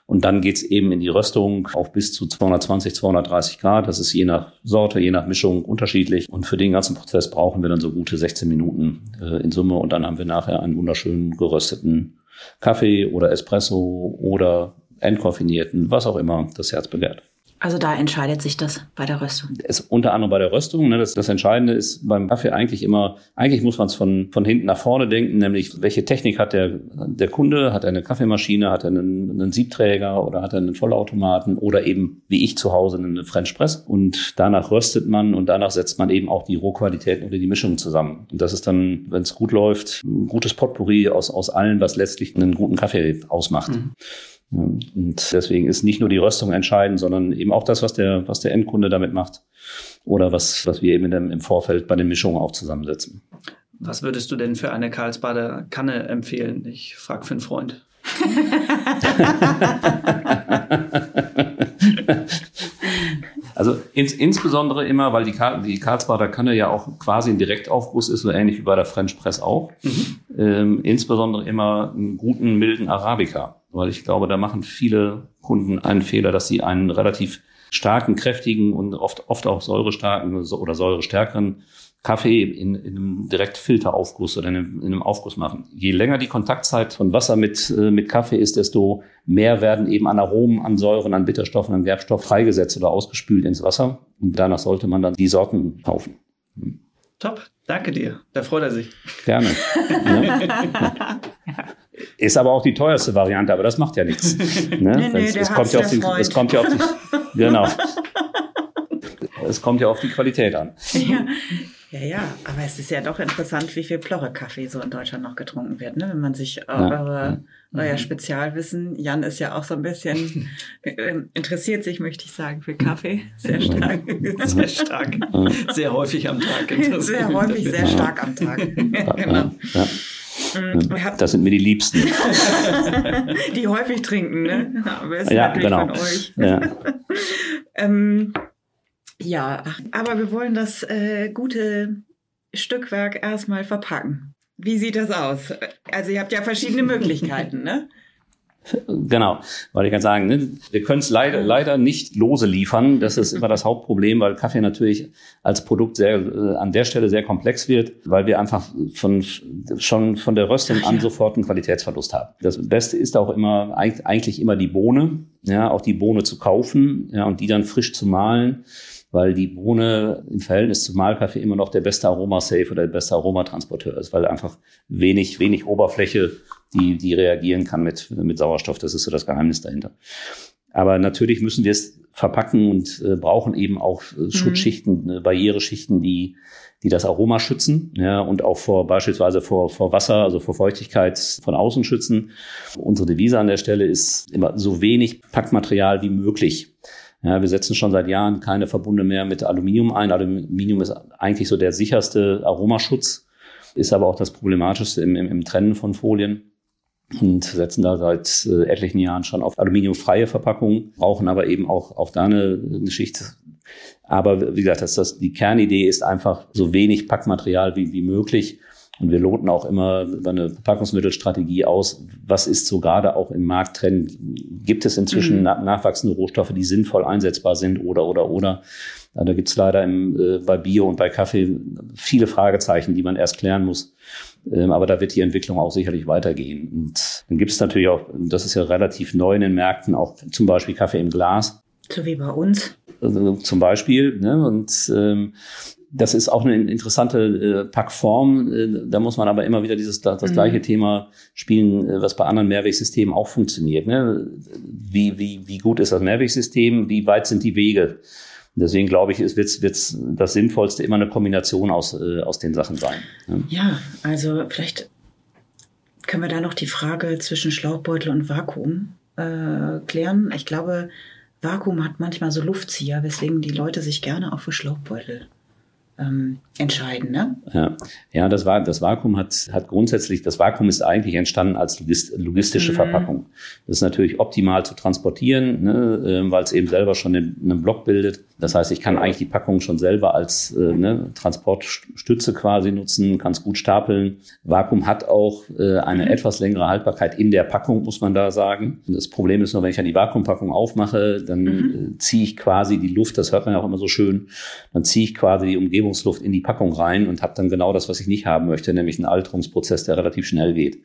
[SPEAKER 3] Und dann geht's eben in die Röstung auf bis zu 220, 230 Grad. Das ist je nach Sorte, je nach Mischung unterschiedlich. Und für den ganzen Prozess brauchen wir dann so gute 16 Minuten äh, in Summe. Und dann haben wir nachher einen wunderschönen gerösteten Kaffee oder Espresso oder entkoffinierten, was auch immer das Herz begehrt.
[SPEAKER 2] Also da entscheidet sich das bei der Röstung.
[SPEAKER 3] Es, unter anderem bei der Röstung. Ne, das, das Entscheidende ist beim Kaffee eigentlich immer, eigentlich muss man es von, von hinten nach vorne denken, nämlich welche Technik hat der, der Kunde? Hat er eine Kaffeemaschine, hat er einen, einen Siebträger oder hat er einen Vollautomaten oder eben wie ich zu Hause eine French Press. Und danach röstet man und danach setzt man eben auch die Rohqualitäten oder die Mischungen zusammen. Und das ist dann, wenn es gut läuft, ein gutes Potpourri aus, aus allen, was letztlich einen guten Kaffee ausmacht. Mhm. Und deswegen ist nicht nur die Röstung entscheidend, sondern eben auch das, was der, was der Endkunde damit macht oder was, was wir eben im Vorfeld bei den Mischungen auch zusammensetzen.
[SPEAKER 4] Was würdest du denn für eine Karlsbader Kanne empfehlen? Ich frage für einen Freund. [LAUGHS]
[SPEAKER 3] also ins, insbesondere immer, weil die, die Karlsbader Kanne ja auch quasi ein Direktaufguss ist, so ähnlich wie bei der French Press auch. Mhm. Ähm, insbesondere immer einen guten, milden Arabica weil ich glaube, da machen viele Kunden einen Fehler, dass sie einen relativ starken, kräftigen und oft, oft auch säurestarken oder säurestärkeren Kaffee in, in einem Direktfilteraufguss oder in einem, in einem Aufguss machen. Je länger die Kontaktzeit von Wasser mit, äh, mit Kaffee ist, desto mehr werden eben an Aromen, an Säuren, an Bitterstoffen, an Gerbstoff freigesetzt oder ausgespült ins Wasser. Und danach sollte man dann die Sorten kaufen.
[SPEAKER 4] Top, danke dir. Da freut er sich.
[SPEAKER 3] Gerne. [LAUGHS] ja. Ist aber auch die teuerste Variante, aber das macht ja nichts. [LAUGHS] Ne? Nee, nee, es, kommt ja auf den, es kommt ja auf die, [LAUGHS] genau. es kommt ja auf die Qualität an.
[SPEAKER 2] Ja. Ja, ja, aber es ist ja doch interessant, wie viel Plorre-Kaffee so in Deutschland noch getrunken wird, ne? wenn man sich ja, eure, ja. Euer mhm. Spezialwissen, Jan ist ja auch so ein bisschen, [LAUGHS] äh, interessiert sich, möchte ich sagen, für Kaffee. Sehr stark.
[SPEAKER 4] Sehr stark. [LAUGHS] Sehr häufig am Tag. [LAUGHS]
[SPEAKER 2] Sehr häufig, sehr stark am Tag. genau.
[SPEAKER 3] Ja. Mhm. Das sind mir die Liebsten.
[SPEAKER 2] die häufig trinken, ne?
[SPEAKER 3] Aber ist ja, natürlich genau. von euch. Ja.
[SPEAKER 2] ähm, ja, aber wir wollen das äh, gute Stückwerk erstmal verpacken. Wie sieht das aus? Also ihr habt ja verschiedene Möglichkeiten, ne?
[SPEAKER 3] Genau, weil ich kann sagen, ne, wir können es leider, leider nicht lose liefern. Das ist immer das Hauptproblem, weil Kaffee natürlich als Produkt sehr, äh, an der Stelle sehr komplex wird, weil wir einfach von, schon von der Röstung an sofort einen Qualitätsverlust haben. Das Beste ist auch immer, eigentlich immer die Bohne, ja, auch die Bohne zu kaufen, ja, und die dann frisch zu mahlen weil die Bohne im Verhältnis zum Mahlkaffee immer noch der beste Aromasafe oder der beste Aromatransporteur ist, weil einfach wenig, wenig Oberfläche die, die reagieren kann mit, mit Sauerstoff. Das ist so das Geheimnis dahinter. Aber natürlich müssen wir es verpacken und äh, brauchen eben auch äh, mhm. Schutzschichten, äh, Barriereschichten, die, die das Aroma schützen ja, und auch vor beispielsweise vor, vor Wasser, also vor Feuchtigkeit von außen schützen. Unsere Devise an der Stelle ist immer so wenig Packmaterial wie möglich. Ja, wir setzen schon seit Jahren keine Verbunde mehr mit Aluminium ein. Aluminium ist eigentlich so der sicherste Aromaschutz, ist aber auch das Problematischste im, im, im Trennen von Folien und setzen da seit äh, etlichen Jahren schon auf aluminiumfreie Verpackungen, brauchen aber eben auch, auch da eine, eine Schicht. Aber wie gesagt, das, das, die Kernidee ist einfach so wenig Packmaterial wie, wie möglich. Und wir loten auch immer über eine Verpackungsmittelstrategie aus, was ist so gerade auch im Markttrend. Gibt es inzwischen mhm. nachwachsende Rohstoffe, die sinnvoll einsetzbar sind oder, oder, oder. Da gibt es leider im, äh, bei Bio und bei Kaffee viele Fragezeichen, die man erst klären muss. Ähm, aber da wird die Entwicklung auch sicherlich weitergehen. Und dann gibt es natürlich auch, das ist ja relativ neu in den Märkten, auch zum Beispiel Kaffee im Glas.
[SPEAKER 2] So wie bei uns.
[SPEAKER 3] Also zum Beispiel. Ne? Und ähm, das ist auch eine interessante äh, Packform. Äh, da muss man aber immer wieder dieses das, das mhm. gleiche Thema spielen, äh, was bei anderen Mehrwegsystemen auch funktioniert. Ne? Wie, wie, wie gut ist das Mehrwegsystem? Wie weit sind die Wege? Deswegen glaube ich, wird, wird das Sinnvollste immer eine Kombination aus, äh, aus den Sachen sein.
[SPEAKER 2] Ne? Ja, also vielleicht können wir da noch die Frage zwischen Schlauchbeutel und Vakuum äh, klären. Ich glaube, Vakuum hat manchmal so Luftzieher, weswegen die Leute sich gerne auch für Schlauchbeutel ähm, entscheiden. Ne?
[SPEAKER 3] Ja, ja das, war, das Vakuum hat, hat grundsätzlich, das Vakuum ist eigentlich entstanden als logistische mhm. Verpackung. Das ist natürlich optimal zu transportieren, ne, äh, weil es eben selber schon einen Block bildet. Das heißt, ich kann eigentlich die Packung schon selber als äh, ne, Transportstütze quasi nutzen, kann es gut stapeln. Vakuum hat auch äh, eine mhm. etwas längere Haltbarkeit in der Packung, muss man da sagen. Das Problem ist nur, wenn ich an die Vakuumpackung aufmache, dann mhm. äh, ziehe ich quasi die Luft, das hört man ja auch immer so schön, dann ziehe ich quasi die Umgebungsluft in die Packung rein und habe dann genau das, was ich nicht haben möchte, nämlich einen Alterungsprozess, der relativ schnell geht.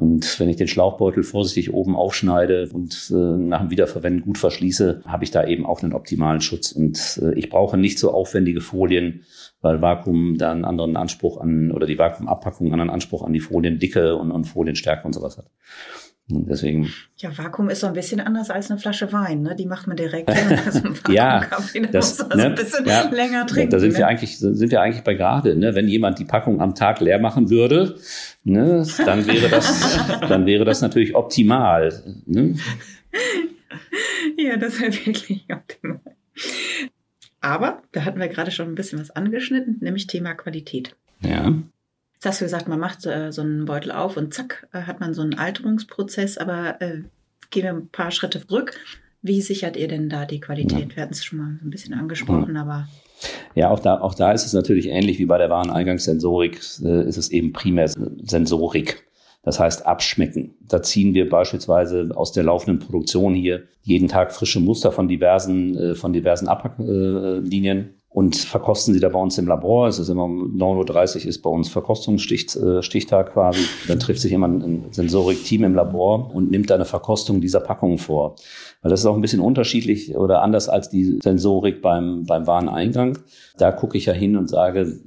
[SPEAKER 3] Und wenn ich den Schlauchbeutel vorsichtig oben aufschneide und äh, nach dem Wiederverwenden gut verschließe, habe ich da eben auch einen optimalen Schutz. Und äh, ich brauche nicht so aufwendige Folien, weil Vakuum da einen anderen Anspruch an, oder die Vakuumabpackung einen anderen Anspruch an die Foliendicke und, und Folienstärke und sowas hat. Deswegen.
[SPEAKER 2] Ja, Vakuum ist so ein bisschen anders als eine Flasche Wein, ne? Die macht man direkt [LAUGHS]
[SPEAKER 3] ja, das, muss also ne, ein bisschen ja, länger trinken. Da sind ne? wir eigentlich, sind wir eigentlich bei gerade, ne? Wenn jemand die Packung am Tag leer machen würde, ne, dann wäre das, [LAUGHS] dann wäre das natürlich optimal. Ne?
[SPEAKER 2] Ja, das wäre wirklich optimal. Aber da hatten wir gerade schon ein bisschen was angeschnitten, nämlich Thema Qualität.
[SPEAKER 3] Ja.
[SPEAKER 2] Jetzt hast du gesagt, man macht äh, so einen Beutel auf und zack, äh, hat man so einen Alterungsprozess. Aber äh, gehen wir ein paar Schritte zurück. Wie sichert ihr denn da die Qualität? Ja. Wir hatten es schon mal ein bisschen angesprochen, ja. aber.
[SPEAKER 3] Ja, auch da, auch da ist es natürlich ähnlich wie bei der Wareneingangssensorik, äh, ist es eben primär Sensorik. Das heißt abschmecken. Da ziehen wir beispielsweise aus der laufenden Produktion hier jeden Tag frische Muster von diversen, äh, von diversen Abpacklinien und verkosten sie da bei uns im Labor. Es ist immer um 9.30 Uhr ist bei uns Verkostungsstichtag äh, quasi. Dann trifft sich immer ein Sensorik-Team im Labor und nimmt da eine Verkostung dieser Packungen vor. Weil das ist auch ein bisschen unterschiedlich oder anders als die Sensorik beim, beim Wareneingang. Da gucke ich ja hin und sage,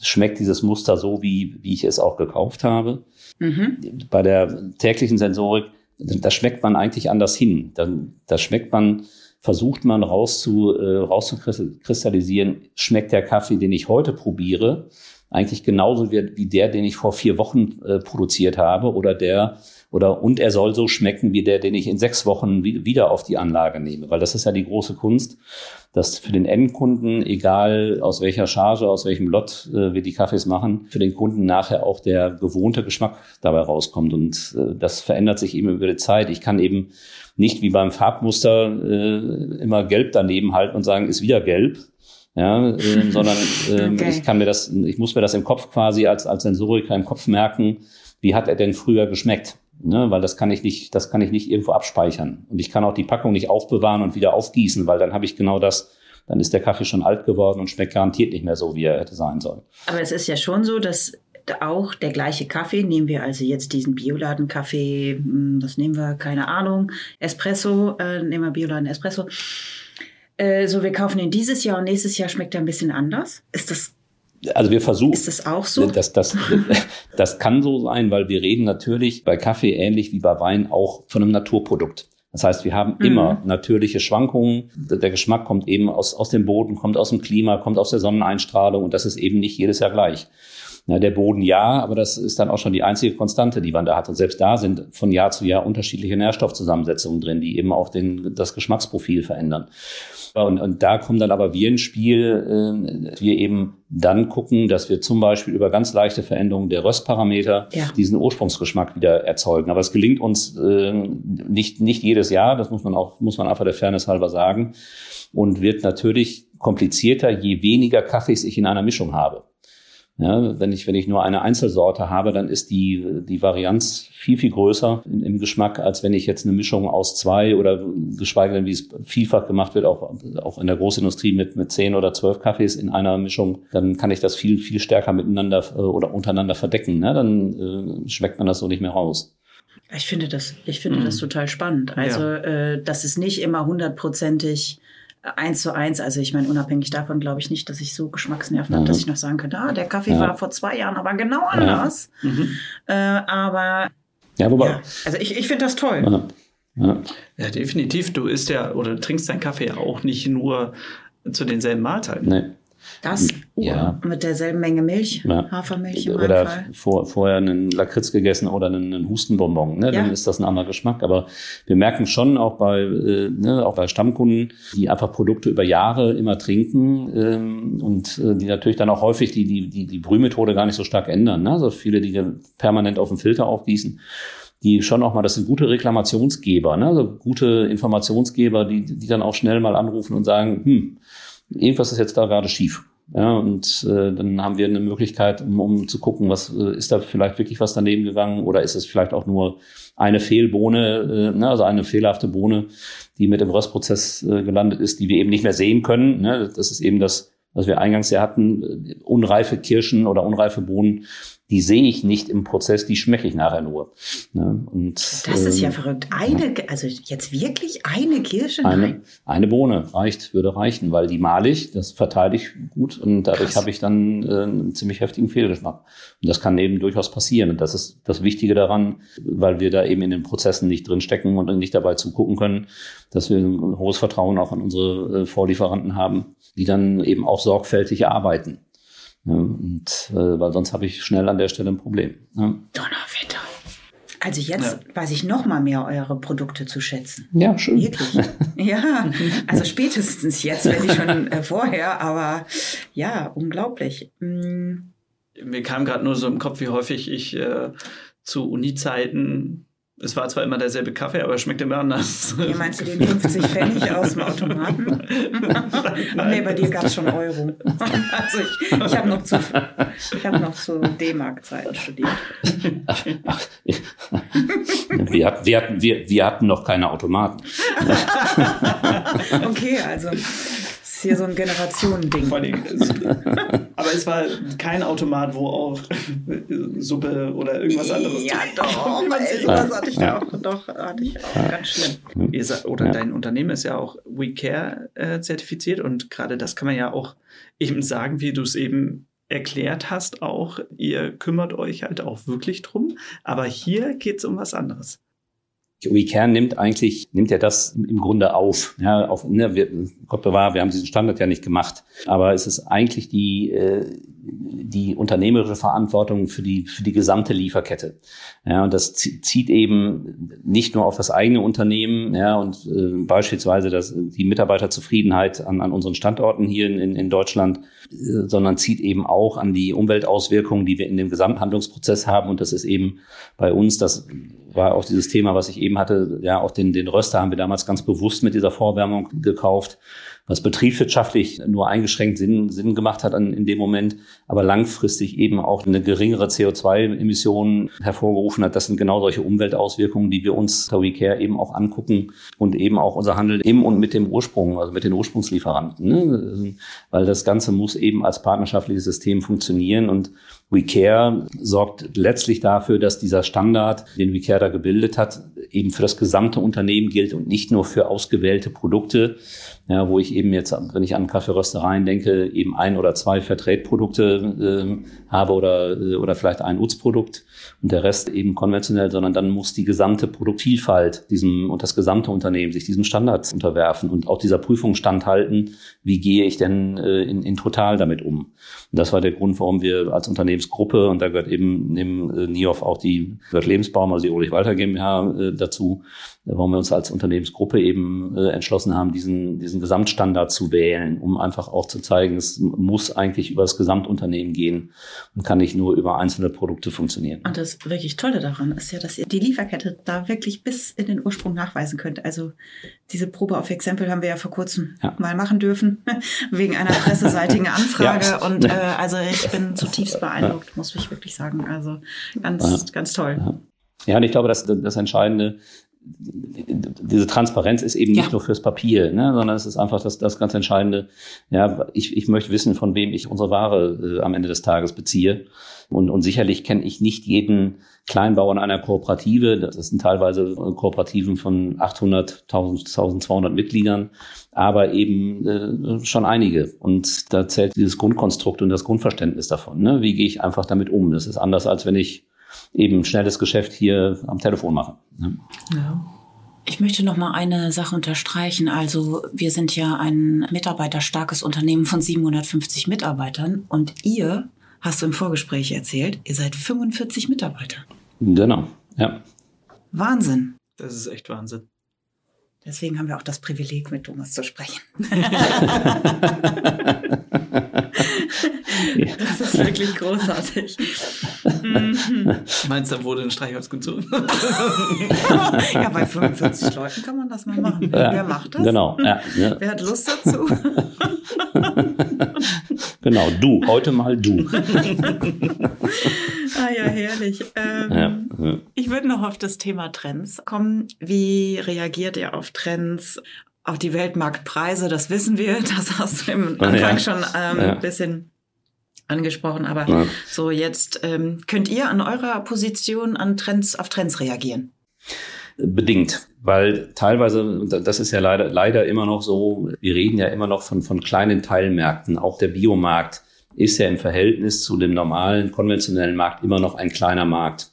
[SPEAKER 3] schmeckt dieses Muster so, wie, wie ich es auch gekauft habe. Mhm. Bei der täglichen Sensorik, da schmeckt man eigentlich anders hin. Da, da schmeckt man versucht man rauszu, äh, rauszukristallisieren, schmeckt der Kaffee, den ich heute probiere, eigentlich genauso wie, wie der, den ich vor vier Wochen äh, produziert habe oder der, oder, und er soll so schmecken wie der, den ich in sechs Wochen wieder auf die Anlage nehme. Weil das ist ja die große Kunst, dass für den Endkunden, egal aus welcher Charge, aus welchem Lot äh, wir die Kaffees machen, für den Kunden nachher auch der gewohnte Geschmack dabei rauskommt. Und äh, das verändert sich eben über die Zeit. Ich kann eben nicht wie beim Farbmuster äh, immer gelb daneben halten und sagen, ist wieder gelb. Ja, äh, sondern [LAUGHS] äh, okay. ich kann mir das, ich muss mir das im Kopf quasi als, als Sensoriker im Kopf merken, wie hat er denn früher geschmeckt? Ne, weil das kann ich nicht, das kann ich nicht irgendwo abspeichern. Und ich kann auch die Packung nicht aufbewahren und wieder aufgießen, weil dann habe ich genau das, dann ist der Kaffee schon alt geworden und schmeckt garantiert nicht mehr so, wie er hätte sein sollen.
[SPEAKER 2] Aber es ist ja schon so, dass auch der gleiche Kaffee. Nehmen wir also jetzt diesen Bioladen-Kaffee, hm, was nehmen wir? Keine Ahnung. Espresso, äh, nehmen wir Bioladen Espresso. Äh, so, wir kaufen ihn dieses Jahr und nächstes Jahr schmeckt er ein bisschen anders. Ist das
[SPEAKER 3] also wir versuchen.
[SPEAKER 2] Ist das auch so?
[SPEAKER 3] Das, das, [LAUGHS] das kann so sein, weil wir reden natürlich bei Kaffee ähnlich wie bei Wein auch von einem Naturprodukt. Das heißt, wir haben mhm. immer natürliche Schwankungen. Der Geschmack kommt eben aus, aus dem Boden, kommt aus dem Klima, kommt aus der Sonneneinstrahlung und das ist eben nicht jedes Jahr gleich. Na, der Boden ja, aber das ist dann auch schon die einzige Konstante, die man da hat. Und selbst da sind von Jahr zu Jahr unterschiedliche Nährstoffzusammensetzungen drin, die eben auch den, das Geschmacksprofil verändern. Und, und da kommen dann aber wir ins Spiel, äh, wir eben dann gucken, dass wir zum Beispiel über ganz leichte Veränderungen der Röstparameter ja. diesen Ursprungsgeschmack wieder erzeugen. Aber es gelingt uns äh, nicht, nicht jedes Jahr, das muss man auch, muss man einfach der Fairness halber sagen. Und wird natürlich komplizierter, je weniger Kaffees ich in einer Mischung habe. Ja, wenn ich, wenn ich nur eine Einzelsorte habe, dann ist die, die Varianz viel, viel größer im, im Geschmack, als wenn ich jetzt eine Mischung aus zwei oder geschweige denn, wie es vielfach gemacht wird, auch, auch in der Großindustrie mit, mit zehn oder zwölf Kaffees in einer Mischung, dann kann ich das viel, viel stärker miteinander äh, oder untereinander verdecken. Ne? Dann äh, schmeckt man das so nicht mehr raus.
[SPEAKER 2] Ich finde das, ich finde mhm. das total spannend. Also, ja. äh, das ist nicht immer hundertprozentig eins zu eins. Also ich meine, unabhängig davon glaube ich nicht, dass ich so Geschmacksnerven mhm. habe, dass ich noch sagen könnte, ah, der Kaffee ja. war vor zwei Jahren aber genau anders. Ja. Mhm. Äh, aber ja, wobei, ja, also ich, ich finde das toll.
[SPEAKER 4] Ja. ja. definitiv. Du isst ja oder trinkst deinen Kaffee auch nicht nur zu denselben Mahlzeiten.
[SPEAKER 3] Nee.
[SPEAKER 2] Das ja. mit derselben Menge Milch, ja. Hafermilch
[SPEAKER 3] im Oder vor, vorher einen Lakritz gegessen oder einen, einen Hustenbonbon, ne? dann ist das ein anderer Geschmack. Aber wir merken schon auch bei, äh, ne, auch bei Stammkunden, die einfach Produkte über Jahre immer trinken ähm, und äh, die natürlich dann auch häufig die, die, die, die Brühmethode gar nicht so stark ändern. Ne? Also viele, die permanent auf den Filter aufgießen die schon auch mal, das sind gute Reklamationsgeber, ne? also gute Informationsgeber, die, die dann auch schnell mal anrufen und sagen, hm, irgendwas ist jetzt da gerade schief. Ja, und äh, dann haben wir eine Möglichkeit, um, um zu gucken, was äh, ist da vielleicht wirklich was daneben gegangen oder ist es vielleicht auch nur eine Fehlbohne, äh, ne, also eine fehlerhafte Bohne, die mit dem Röstprozess äh, gelandet ist, die wir eben nicht mehr sehen können. Ne? Das ist eben das, was wir eingangs ja hatten, unreife Kirschen oder unreife Bohnen die sehe ich nicht im Prozess, die schmecke ich nachher nur.
[SPEAKER 2] Ne? Und, das ist ja ähm, verrückt. Eine, also jetzt wirklich eine Kirsche?
[SPEAKER 3] Eine, eine Bohne reicht, würde reichen, weil die male ich, das verteile ich gut und dadurch habe ich dann äh, einen ziemlich heftigen Fehlgeschmack. Und das kann eben durchaus passieren. Und das ist das Wichtige daran, weil wir da eben in den Prozessen nicht drinstecken und nicht dabei zugucken können, dass wir ein hohes Vertrauen auch an unsere äh, Vorlieferanten haben, die dann eben auch sorgfältig arbeiten. Und äh, weil sonst habe ich schnell an der Stelle ein Problem. Ja.
[SPEAKER 2] Donnerwetter. Also jetzt ja. weiß ich noch mal mehr eure Produkte zu schätzen.
[SPEAKER 3] Ja, schön.
[SPEAKER 2] Wirklich. [LAUGHS] Ja, also spätestens jetzt, wenn ich schon äh, vorher, aber ja, unglaublich.
[SPEAKER 4] Mm. Mir kam gerade nur so im Kopf, wie häufig ich äh, zu Uni-Zeiten es war zwar immer derselbe Kaffee, aber es schmeckt immer anders.
[SPEAKER 2] Wie meinst du den 50 Pfennig aus dem Automaten? Ach [LAUGHS] nee, bei dir gab es schon Euro. also ich, ich habe noch zu, ich hab noch zu D-Mark-Zeiten studiert. [LAUGHS]
[SPEAKER 3] wir, hatten, wir, hatten, wir, wir hatten noch keine Automaten. [LAUGHS]
[SPEAKER 2] okay, also ist hier so ein Generationending. [LAUGHS]
[SPEAKER 4] Aber es war kein Automat, wo auch Suppe oder irgendwas anderes.
[SPEAKER 2] Ja, doch. Irgendwas hatte ich ja. auch. Doch, hatte ich auch. Ganz schlimm.
[SPEAKER 4] Ihr, oder ja. dein Unternehmen ist ja auch WeCare äh, zertifiziert und gerade das kann man ja auch eben sagen, wie du es eben erklärt hast, auch ihr kümmert euch halt auch wirklich drum. Aber hier geht es um was anderes.
[SPEAKER 3] WeCare nimmt eigentlich, nimmt ja das im Grunde auf. Ja, auf ne, wir, Gott bewahre, wir haben diesen Standard ja nicht gemacht. Aber es ist eigentlich die, äh, die unternehmerische Verantwortung für die, für die gesamte Lieferkette. Ja, und das zieht eben nicht nur auf das eigene Unternehmen, ja, und äh, beispielsweise das, die Mitarbeiterzufriedenheit an, an unseren Standorten hier in, in Deutschland, äh, sondern zieht eben auch an die Umweltauswirkungen, die wir in dem Gesamthandlungsprozess haben. Und das ist eben bei uns das war auch dieses Thema, was ich eben hatte, ja, auch den, den Röster haben wir damals ganz bewusst mit dieser Vorwärmung gekauft, was betriebswirtschaftlich nur eingeschränkt Sinn, Sinn gemacht hat an, in dem Moment, aber langfristig eben auch eine geringere CO2-Emission hervorgerufen hat. Das sind genau solche Umweltauswirkungen, die wir uns bei WeCare eben auch angucken und eben auch unser Handel im und mit dem Ursprung, also mit den Ursprungslieferanten. Ne? Weil das Ganze muss eben als partnerschaftliches System funktionieren und WeCare sorgt letztlich dafür, dass dieser Standard, den WeCare da gebildet hat, eben für das gesamte Unternehmen gilt und nicht nur für ausgewählte Produkte, ja, wo ich eben jetzt, wenn ich an Kaffeeröstereien denke, eben ein oder zwei Vertretprodukte äh, habe oder, äh, oder vielleicht ein UTS-Produkt und der Rest eben konventionell, sondern dann muss die gesamte Produktvielfalt diesem und das gesamte Unternehmen sich diesem Standard unterwerfen und auch dieser Prüfung standhalten, wie gehe ich denn äh, in, in total damit um. Und das war der Grund, warum wir als Unternehmensgruppe, und da gehört eben neben äh, NIOF auch die Lebensbaum, also die Ulrich Walter GmbH äh, dazu, warum wir uns als Unternehmensgruppe eben äh, entschlossen haben, diesen, diesen Gesamtstandard zu wählen, um einfach auch zu zeigen, es muss eigentlich über das Gesamtunternehmen gehen und kann nicht nur über einzelne Produkte funktionieren.
[SPEAKER 2] Und das wirklich Tolle daran ist ja, dass ihr die Lieferkette da wirklich bis in den Ursprung nachweisen könnt. Also diese Probe auf Exempel haben wir ja vor kurzem ja. mal machen dürfen, [LAUGHS] wegen einer presseseitigen [LAUGHS] Anfrage. ja. Und äh, also ich bin zutiefst beeindruckt, ja. muss ich wirklich sagen. Also ganz, ganz toll.
[SPEAKER 3] Ja, und ich glaube, dass das Entscheidende diese Transparenz ist eben nicht ja. nur fürs Papier, ne, sondern es ist einfach das, das ganz Entscheidende. Ja, ich, ich möchte wissen, von wem ich unsere Ware äh, am Ende des Tages beziehe. Und, und sicherlich kenne ich nicht jeden Kleinbauer in einer Kooperative. Das sind teilweise Kooperativen von 800, 1000, 1200 Mitgliedern, aber eben äh, schon einige. Und da zählt dieses Grundkonstrukt und das Grundverständnis davon. Ne? Wie gehe ich einfach damit um? Das ist anders, als wenn ich eben schnelles Geschäft hier am Telefon machen. Ne?
[SPEAKER 2] Ja. Ich möchte noch mal eine Sache unterstreichen. Also wir sind ja ein mitarbeiterstarkes Unternehmen von 750 Mitarbeitern und ihr, hast du im Vorgespräch erzählt, ihr seid 45 Mitarbeiter.
[SPEAKER 3] Genau, ja.
[SPEAKER 2] Wahnsinn.
[SPEAKER 4] Das ist echt Wahnsinn.
[SPEAKER 2] Deswegen haben wir auch das Privileg, mit Thomas zu sprechen. [LAUGHS] [LAUGHS] [LAUGHS] das ist wirklich großartig.
[SPEAKER 4] Meinst du, da wurde ein Streichholz gezogen? [LAUGHS]
[SPEAKER 2] ja, bei 45 Leuten kann man das mal machen. Ja, Wer macht das?
[SPEAKER 3] Genau. Ja,
[SPEAKER 2] ja. Wer hat Lust dazu? [LAUGHS]
[SPEAKER 3] genau, du. Heute mal du.
[SPEAKER 2] ah ja, herrlich. Ähm, ja. Ich würde noch auf das Thema Trends kommen. Wie reagiert ihr auf Trends? Auch die Weltmarktpreise, das wissen wir, [LAUGHS] das hast du im Anfang ja. schon ähm, ein bisschen angesprochen, aber ja. so jetzt ähm, könnt ihr an eurer Position an Trends auf Trends reagieren?
[SPEAKER 3] Bedingt, weil teilweise, das ist ja leider, leider immer noch so, wir reden ja immer noch von, von kleinen Teilmärkten. Auch der Biomarkt ist ja im Verhältnis zu dem normalen, konventionellen Markt immer noch ein kleiner Markt.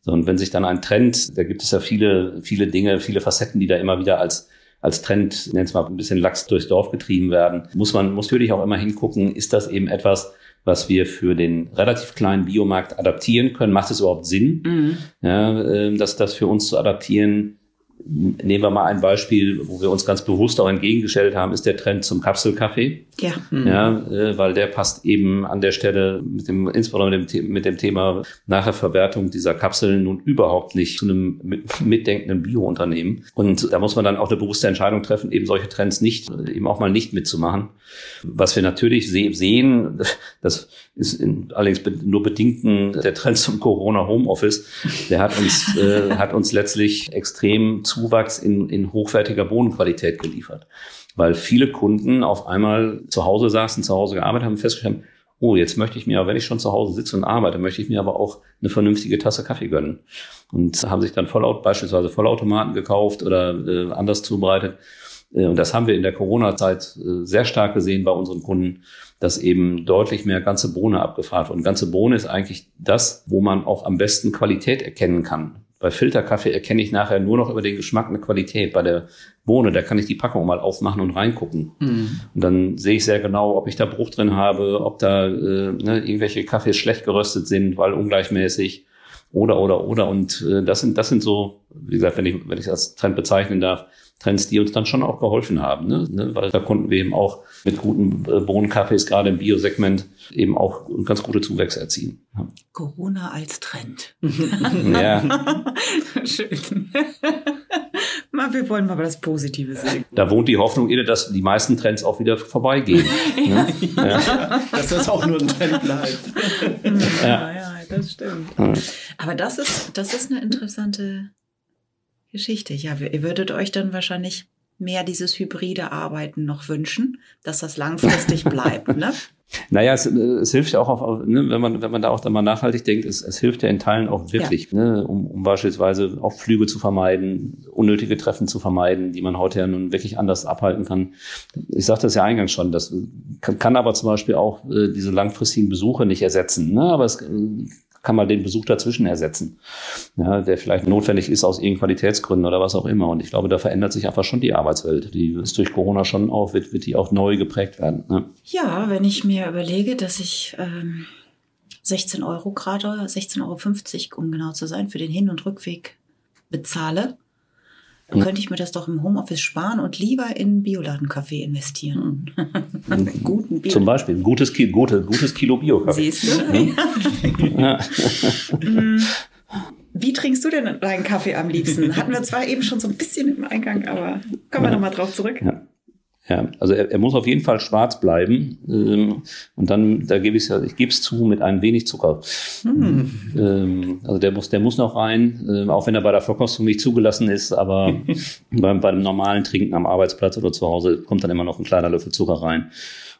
[SPEAKER 3] So, und wenn sich dann ein Trend, da gibt es ja viele, viele Dinge, viele Facetten, die da immer wieder als als Trend, nennt es mal ein bisschen Lachs durchs Dorf getrieben werden, muss man muss natürlich auch immer hingucken, ist das eben etwas, was wir für den relativ kleinen Biomarkt adaptieren können. Macht es überhaupt Sinn, mhm. ja, äh, dass das für uns zu adaptieren? Nehmen wir mal ein Beispiel, wo wir uns ganz bewusst auch entgegengestellt haben, ist der Trend zum Kapselkaffee.
[SPEAKER 2] Ja.
[SPEAKER 3] Mhm. ja äh, weil der passt eben an der Stelle mit dem, insbesondere mit dem, mit dem Thema Nachherverwertung dieser Kapseln nun überhaupt nicht zu einem mitdenkenden Biounternehmen. Und da muss man dann auch eine bewusste Entscheidung treffen, eben solche Trends nicht, eben auch mal nicht mitzumachen. Was wir natürlich se sehen, [LAUGHS] das ist in, allerdings nur bedingten der Trend zum Corona Homeoffice, der hat uns, [LAUGHS] äh, hat uns letztlich extrem Zuwachs in, in hochwertiger Bodenqualität geliefert. Weil viele Kunden auf einmal zu Hause saßen, zu Hause gearbeitet haben, festgestellt oh, jetzt möchte ich mir, wenn ich schon zu Hause sitze und arbeite, möchte ich mir aber auch eine vernünftige Tasse Kaffee gönnen. Und haben sich dann Vollaut, beispielsweise Vollautomaten gekauft oder äh, anders zubereitet. Äh, und das haben wir in der Corona-Zeit äh, sehr stark gesehen bei unseren Kunden, dass eben deutlich mehr ganze Bohne abgefragt wird. Und ganze Bohne ist eigentlich das, wo man auch am besten Qualität erkennen kann. Bei Filterkaffee erkenne ich nachher nur noch über den Geschmack eine Qualität. Bei der Bohne, da kann ich die Packung mal aufmachen und reingucken. Mhm. Und dann sehe ich sehr genau, ob ich da Bruch drin habe, ob da äh, ne, irgendwelche Kaffees schlecht geröstet sind, weil ungleichmäßig oder oder oder. Und äh, das sind das sind so, wie gesagt, wenn ich wenn ich das als Trend bezeichnen darf, Trends, die uns dann schon auch geholfen haben, ne? ne? weil da konnten wir eben auch mit guten äh, Bohnenkaffees, gerade im Biosegment, eben auch ganz gute Zuwächse erzielen. Ja.
[SPEAKER 2] Corona als Trend. [LAUGHS]
[SPEAKER 3] ja. [LAUGHS]
[SPEAKER 2] Schön. [LAUGHS] mal, wir wollen mal das Positive sehen.
[SPEAKER 3] Da wohnt die Hoffnung inne, dass die meisten Trends auch wieder vorbeigehen.
[SPEAKER 4] ja. Ja. Dass das auch nur ein Trend bleibt.
[SPEAKER 2] ja, ja, das stimmt. Aber das ist, das ist eine interessante Geschichte. Ja, ihr würdet euch dann wahrscheinlich mehr dieses hybride Arbeiten noch wünschen, dass das langfristig bleibt, ne? [LAUGHS]
[SPEAKER 3] Naja, es, es hilft ja auch, auf, ne, wenn, man, wenn man da auch dann mal nachhaltig denkt, es, es hilft ja in Teilen auch wirklich, ja. ne, um, um beispielsweise auch Flüge zu vermeiden, unnötige Treffen zu vermeiden, die man heute ja nun wirklich anders abhalten kann. Ich sagte das ja eingangs schon, das kann, kann aber zum Beispiel auch äh, diese langfristigen Besuche nicht ersetzen. Ne? Aber es kann man den Besuch dazwischen ersetzen, ja, der vielleicht notwendig ist aus irgendeinen Qualitätsgründen oder was auch immer. Und ich glaube, da verändert sich einfach schon die Arbeitswelt. Die ist durch Corona schon auch, wird, wird die auch neu geprägt werden. Ne?
[SPEAKER 2] Ja, wenn ich mir überlege, dass ich ähm, 16 Euro gerade, 16,50 Euro, um genau zu sein, für den Hin- und Rückweg bezahle, dann könnte ich mir das doch im Homeoffice sparen und lieber in Bioladenkaffee investieren. [LAUGHS]
[SPEAKER 3] Einen guten Bio. Zum Beispiel ein gutes, Ki gute, gutes Kilo Bio-Kaffee.
[SPEAKER 2] Siehst du? Ja. Mm. [LAUGHS] Wie trinkst du denn deinen Kaffee am liebsten? Hatten wir zwar eben schon so ein bisschen im Eingang, aber kommen wir ja. nochmal drauf zurück.
[SPEAKER 3] Ja. Ja, also er, er muss auf jeden Fall schwarz bleiben. Ähm, und dann, da gebe ich ja, ich gebe es zu, mit ein wenig Zucker. Hm. Ähm, also der muss, der muss noch rein, äh, auch wenn er bei der Verkostung nicht zugelassen ist, aber [LAUGHS] beim, beim normalen Trinken am Arbeitsplatz oder zu Hause kommt dann immer noch ein kleiner Löffel Zucker rein.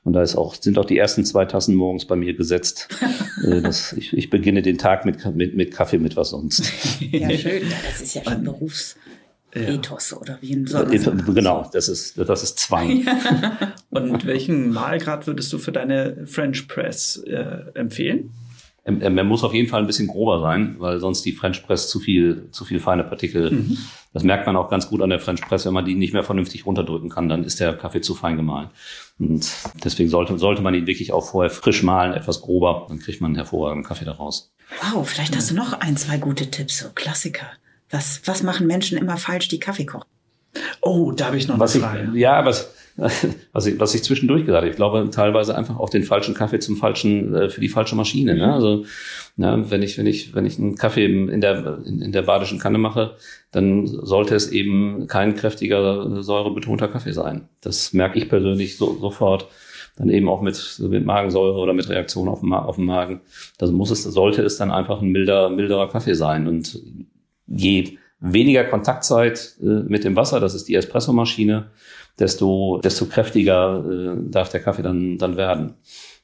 [SPEAKER 3] Und da ist auch, sind auch die ersten zwei Tassen morgens bei mir gesetzt. [LAUGHS] äh, das, ich, ich beginne den Tag mit, mit, mit Kaffee, mit was sonst.
[SPEAKER 2] Ja, schön. [LAUGHS] Das ist ja schon Berufs. Ethos oder wie ein
[SPEAKER 3] Genau, das ist, das ist Zwang. [LAUGHS]
[SPEAKER 4] Und welchen Mahlgrad würdest du für deine French Press äh, empfehlen?
[SPEAKER 3] er, muss auf jeden Fall ein bisschen grober sein, weil sonst die French Press zu viel, zu viel feine Partikel. Mhm. Das merkt man auch ganz gut an der French Press. Wenn man die nicht mehr vernünftig runterdrücken kann, dann ist der Kaffee zu fein gemahlen. Und deswegen sollte, sollte man ihn wirklich auch vorher frisch mahlen, etwas grober. Dann kriegt man einen hervorragenden Kaffee daraus.
[SPEAKER 2] Wow, vielleicht hast du noch ein, zwei gute Tipps, so Klassiker. Was, was machen Menschen immer falsch, die Kaffee kochen?
[SPEAKER 4] Oh, da habe ich noch was eine Frage.
[SPEAKER 3] Ich, ja, was, [LAUGHS] was, ich, was ich zwischendurch gesagt habe. Ich glaube teilweise einfach auch den falschen Kaffee zum falschen, äh, für die falsche Maschine. Ne? Also ja, wenn ich, wenn ich, wenn ich einen Kaffee in der, in, in der badischen Kanne mache, dann sollte es eben kein kräftiger, säurebetonter Kaffee sein. Das merke ich persönlich so, sofort. Dann eben auch mit, mit Magensäure oder mit Reaktion auf dem, auf dem Magen. Das muss es, sollte es dann einfach ein milder, milderer Kaffee sein. Und je weniger Kontaktzeit äh, mit dem Wasser, das ist die Espressomaschine, desto, desto kräftiger äh, darf der Kaffee dann, dann werden.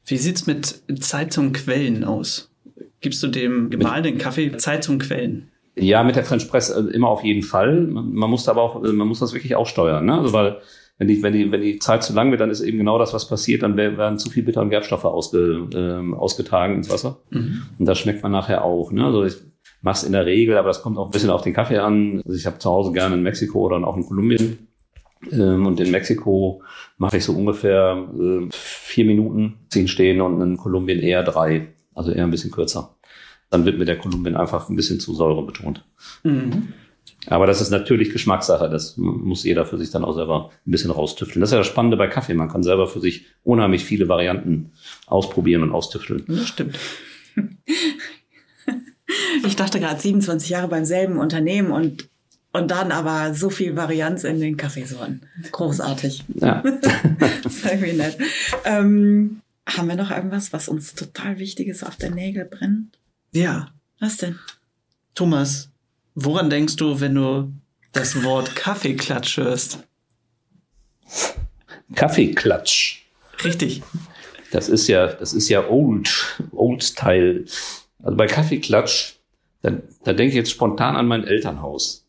[SPEAKER 4] Wie sieht's mit Zeit zum Quellen aus? Gibst du dem gemahlenen Kaffee Zeit zum Quellen?
[SPEAKER 3] Ja, mit der French Press äh, immer auf jeden Fall. Man, man muss aber auch, äh, man muss das wirklich aussteuern, ne? Also weil wenn die, wenn die, wenn die Zeit zu lang wird, dann ist eben genau das, was passiert. Dann werden zu viel Bitter- und Gerbstoffe ausge, äh, ausgetragen ins Wasser. Mhm. Und das schmeckt man nachher auch. Ne? Also ich mach's in der Regel, aber das kommt auch ein bisschen auf den Kaffee an. Also ich habe zu Hause gerne in Mexiko oder auch in Kolumbien. Ähm, und in Mexiko mache ich so ungefähr äh, vier Minuten ziehen stehen und in Kolumbien eher drei. Also eher ein bisschen kürzer. Dann wird mir der Kolumbien einfach ein bisschen zu Säure betont. Mhm. Aber das ist natürlich Geschmackssache. Das muss jeder für sich dann auch selber ein bisschen raustüfteln. Das ist ja das Spannende bei Kaffee. Man kann selber für sich unheimlich viele Varianten ausprobieren und austüfteln.
[SPEAKER 4] Das stimmt.
[SPEAKER 2] Ich dachte gerade 27 Jahre beim selben Unternehmen und, und dann aber so viel Varianz in den Kaffeesorten. Großartig. Ja. [LAUGHS] das ist irgendwie nett. Ähm, haben wir noch irgendwas, was uns total wichtig ist, auf der Nägel brennt?
[SPEAKER 4] Ja.
[SPEAKER 2] Was denn?
[SPEAKER 4] Thomas, woran denkst du, wenn du das Wort Kaffeeklatsch hörst?
[SPEAKER 3] Kaffeeklatsch.
[SPEAKER 4] Richtig.
[SPEAKER 3] Das ist ja, das ist ja old, old style. Also bei Kaffeeklatsch, da, da denke ich jetzt spontan an mein Elternhaus.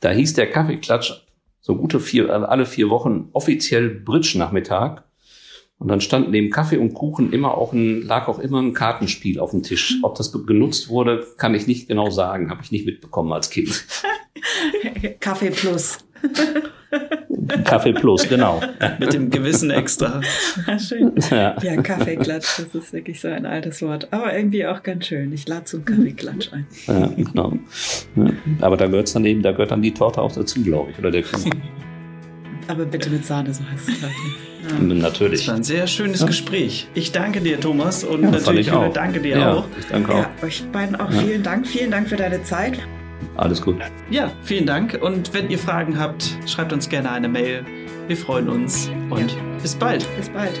[SPEAKER 3] Da hieß der Kaffeeklatsch so gute vier, alle vier Wochen offiziell Bridge-Nachmittag. Und dann stand neben Kaffee und Kuchen immer auch ein, lag auch immer ein Kartenspiel auf dem Tisch. Ob das genutzt wurde, kann ich nicht genau sagen. Habe ich nicht mitbekommen als Kind. [LAUGHS]
[SPEAKER 2] Kaffee Plus. [LAUGHS]
[SPEAKER 3] Kaffee Plus, genau. [LAUGHS]
[SPEAKER 4] Mit dem Gewissen extra.
[SPEAKER 2] schön. Ja. ja, Kaffeeklatsch, das ist wirklich so ein altes Wort. Aber irgendwie auch ganz schön. Ich lade zum Kaffeeklatsch ein.
[SPEAKER 3] Ja, genau. Ja. Aber da gehört dann eben, da gehört dann die Torte auch dazu, glaube ich, oder der Kuchen.
[SPEAKER 2] Aber bitte mit Sahne, so heißt es,
[SPEAKER 3] glaube ich. Ja. Natürlich.
[SPEAKER 4] Das war ein sehr schönes ja. Gespräch. Ich danke dir, Thomas, und ja, natürlich auch. danke dir auch.
[SPEAKER 3] Ich danke auch. Ja,
[SPEAKER 2] euch beiden auch vielen Dank. Vielen Dank für deine Zeit.
[SPEAKER 3] Alles gut.
[SPEAKER 4] Ja, vielen Dank. Und wenn ihr Fragen habt, schreibt uns gerne eine Mail. Wir freuen uns und bis bald.
[SPEAKER 2] Bis bald.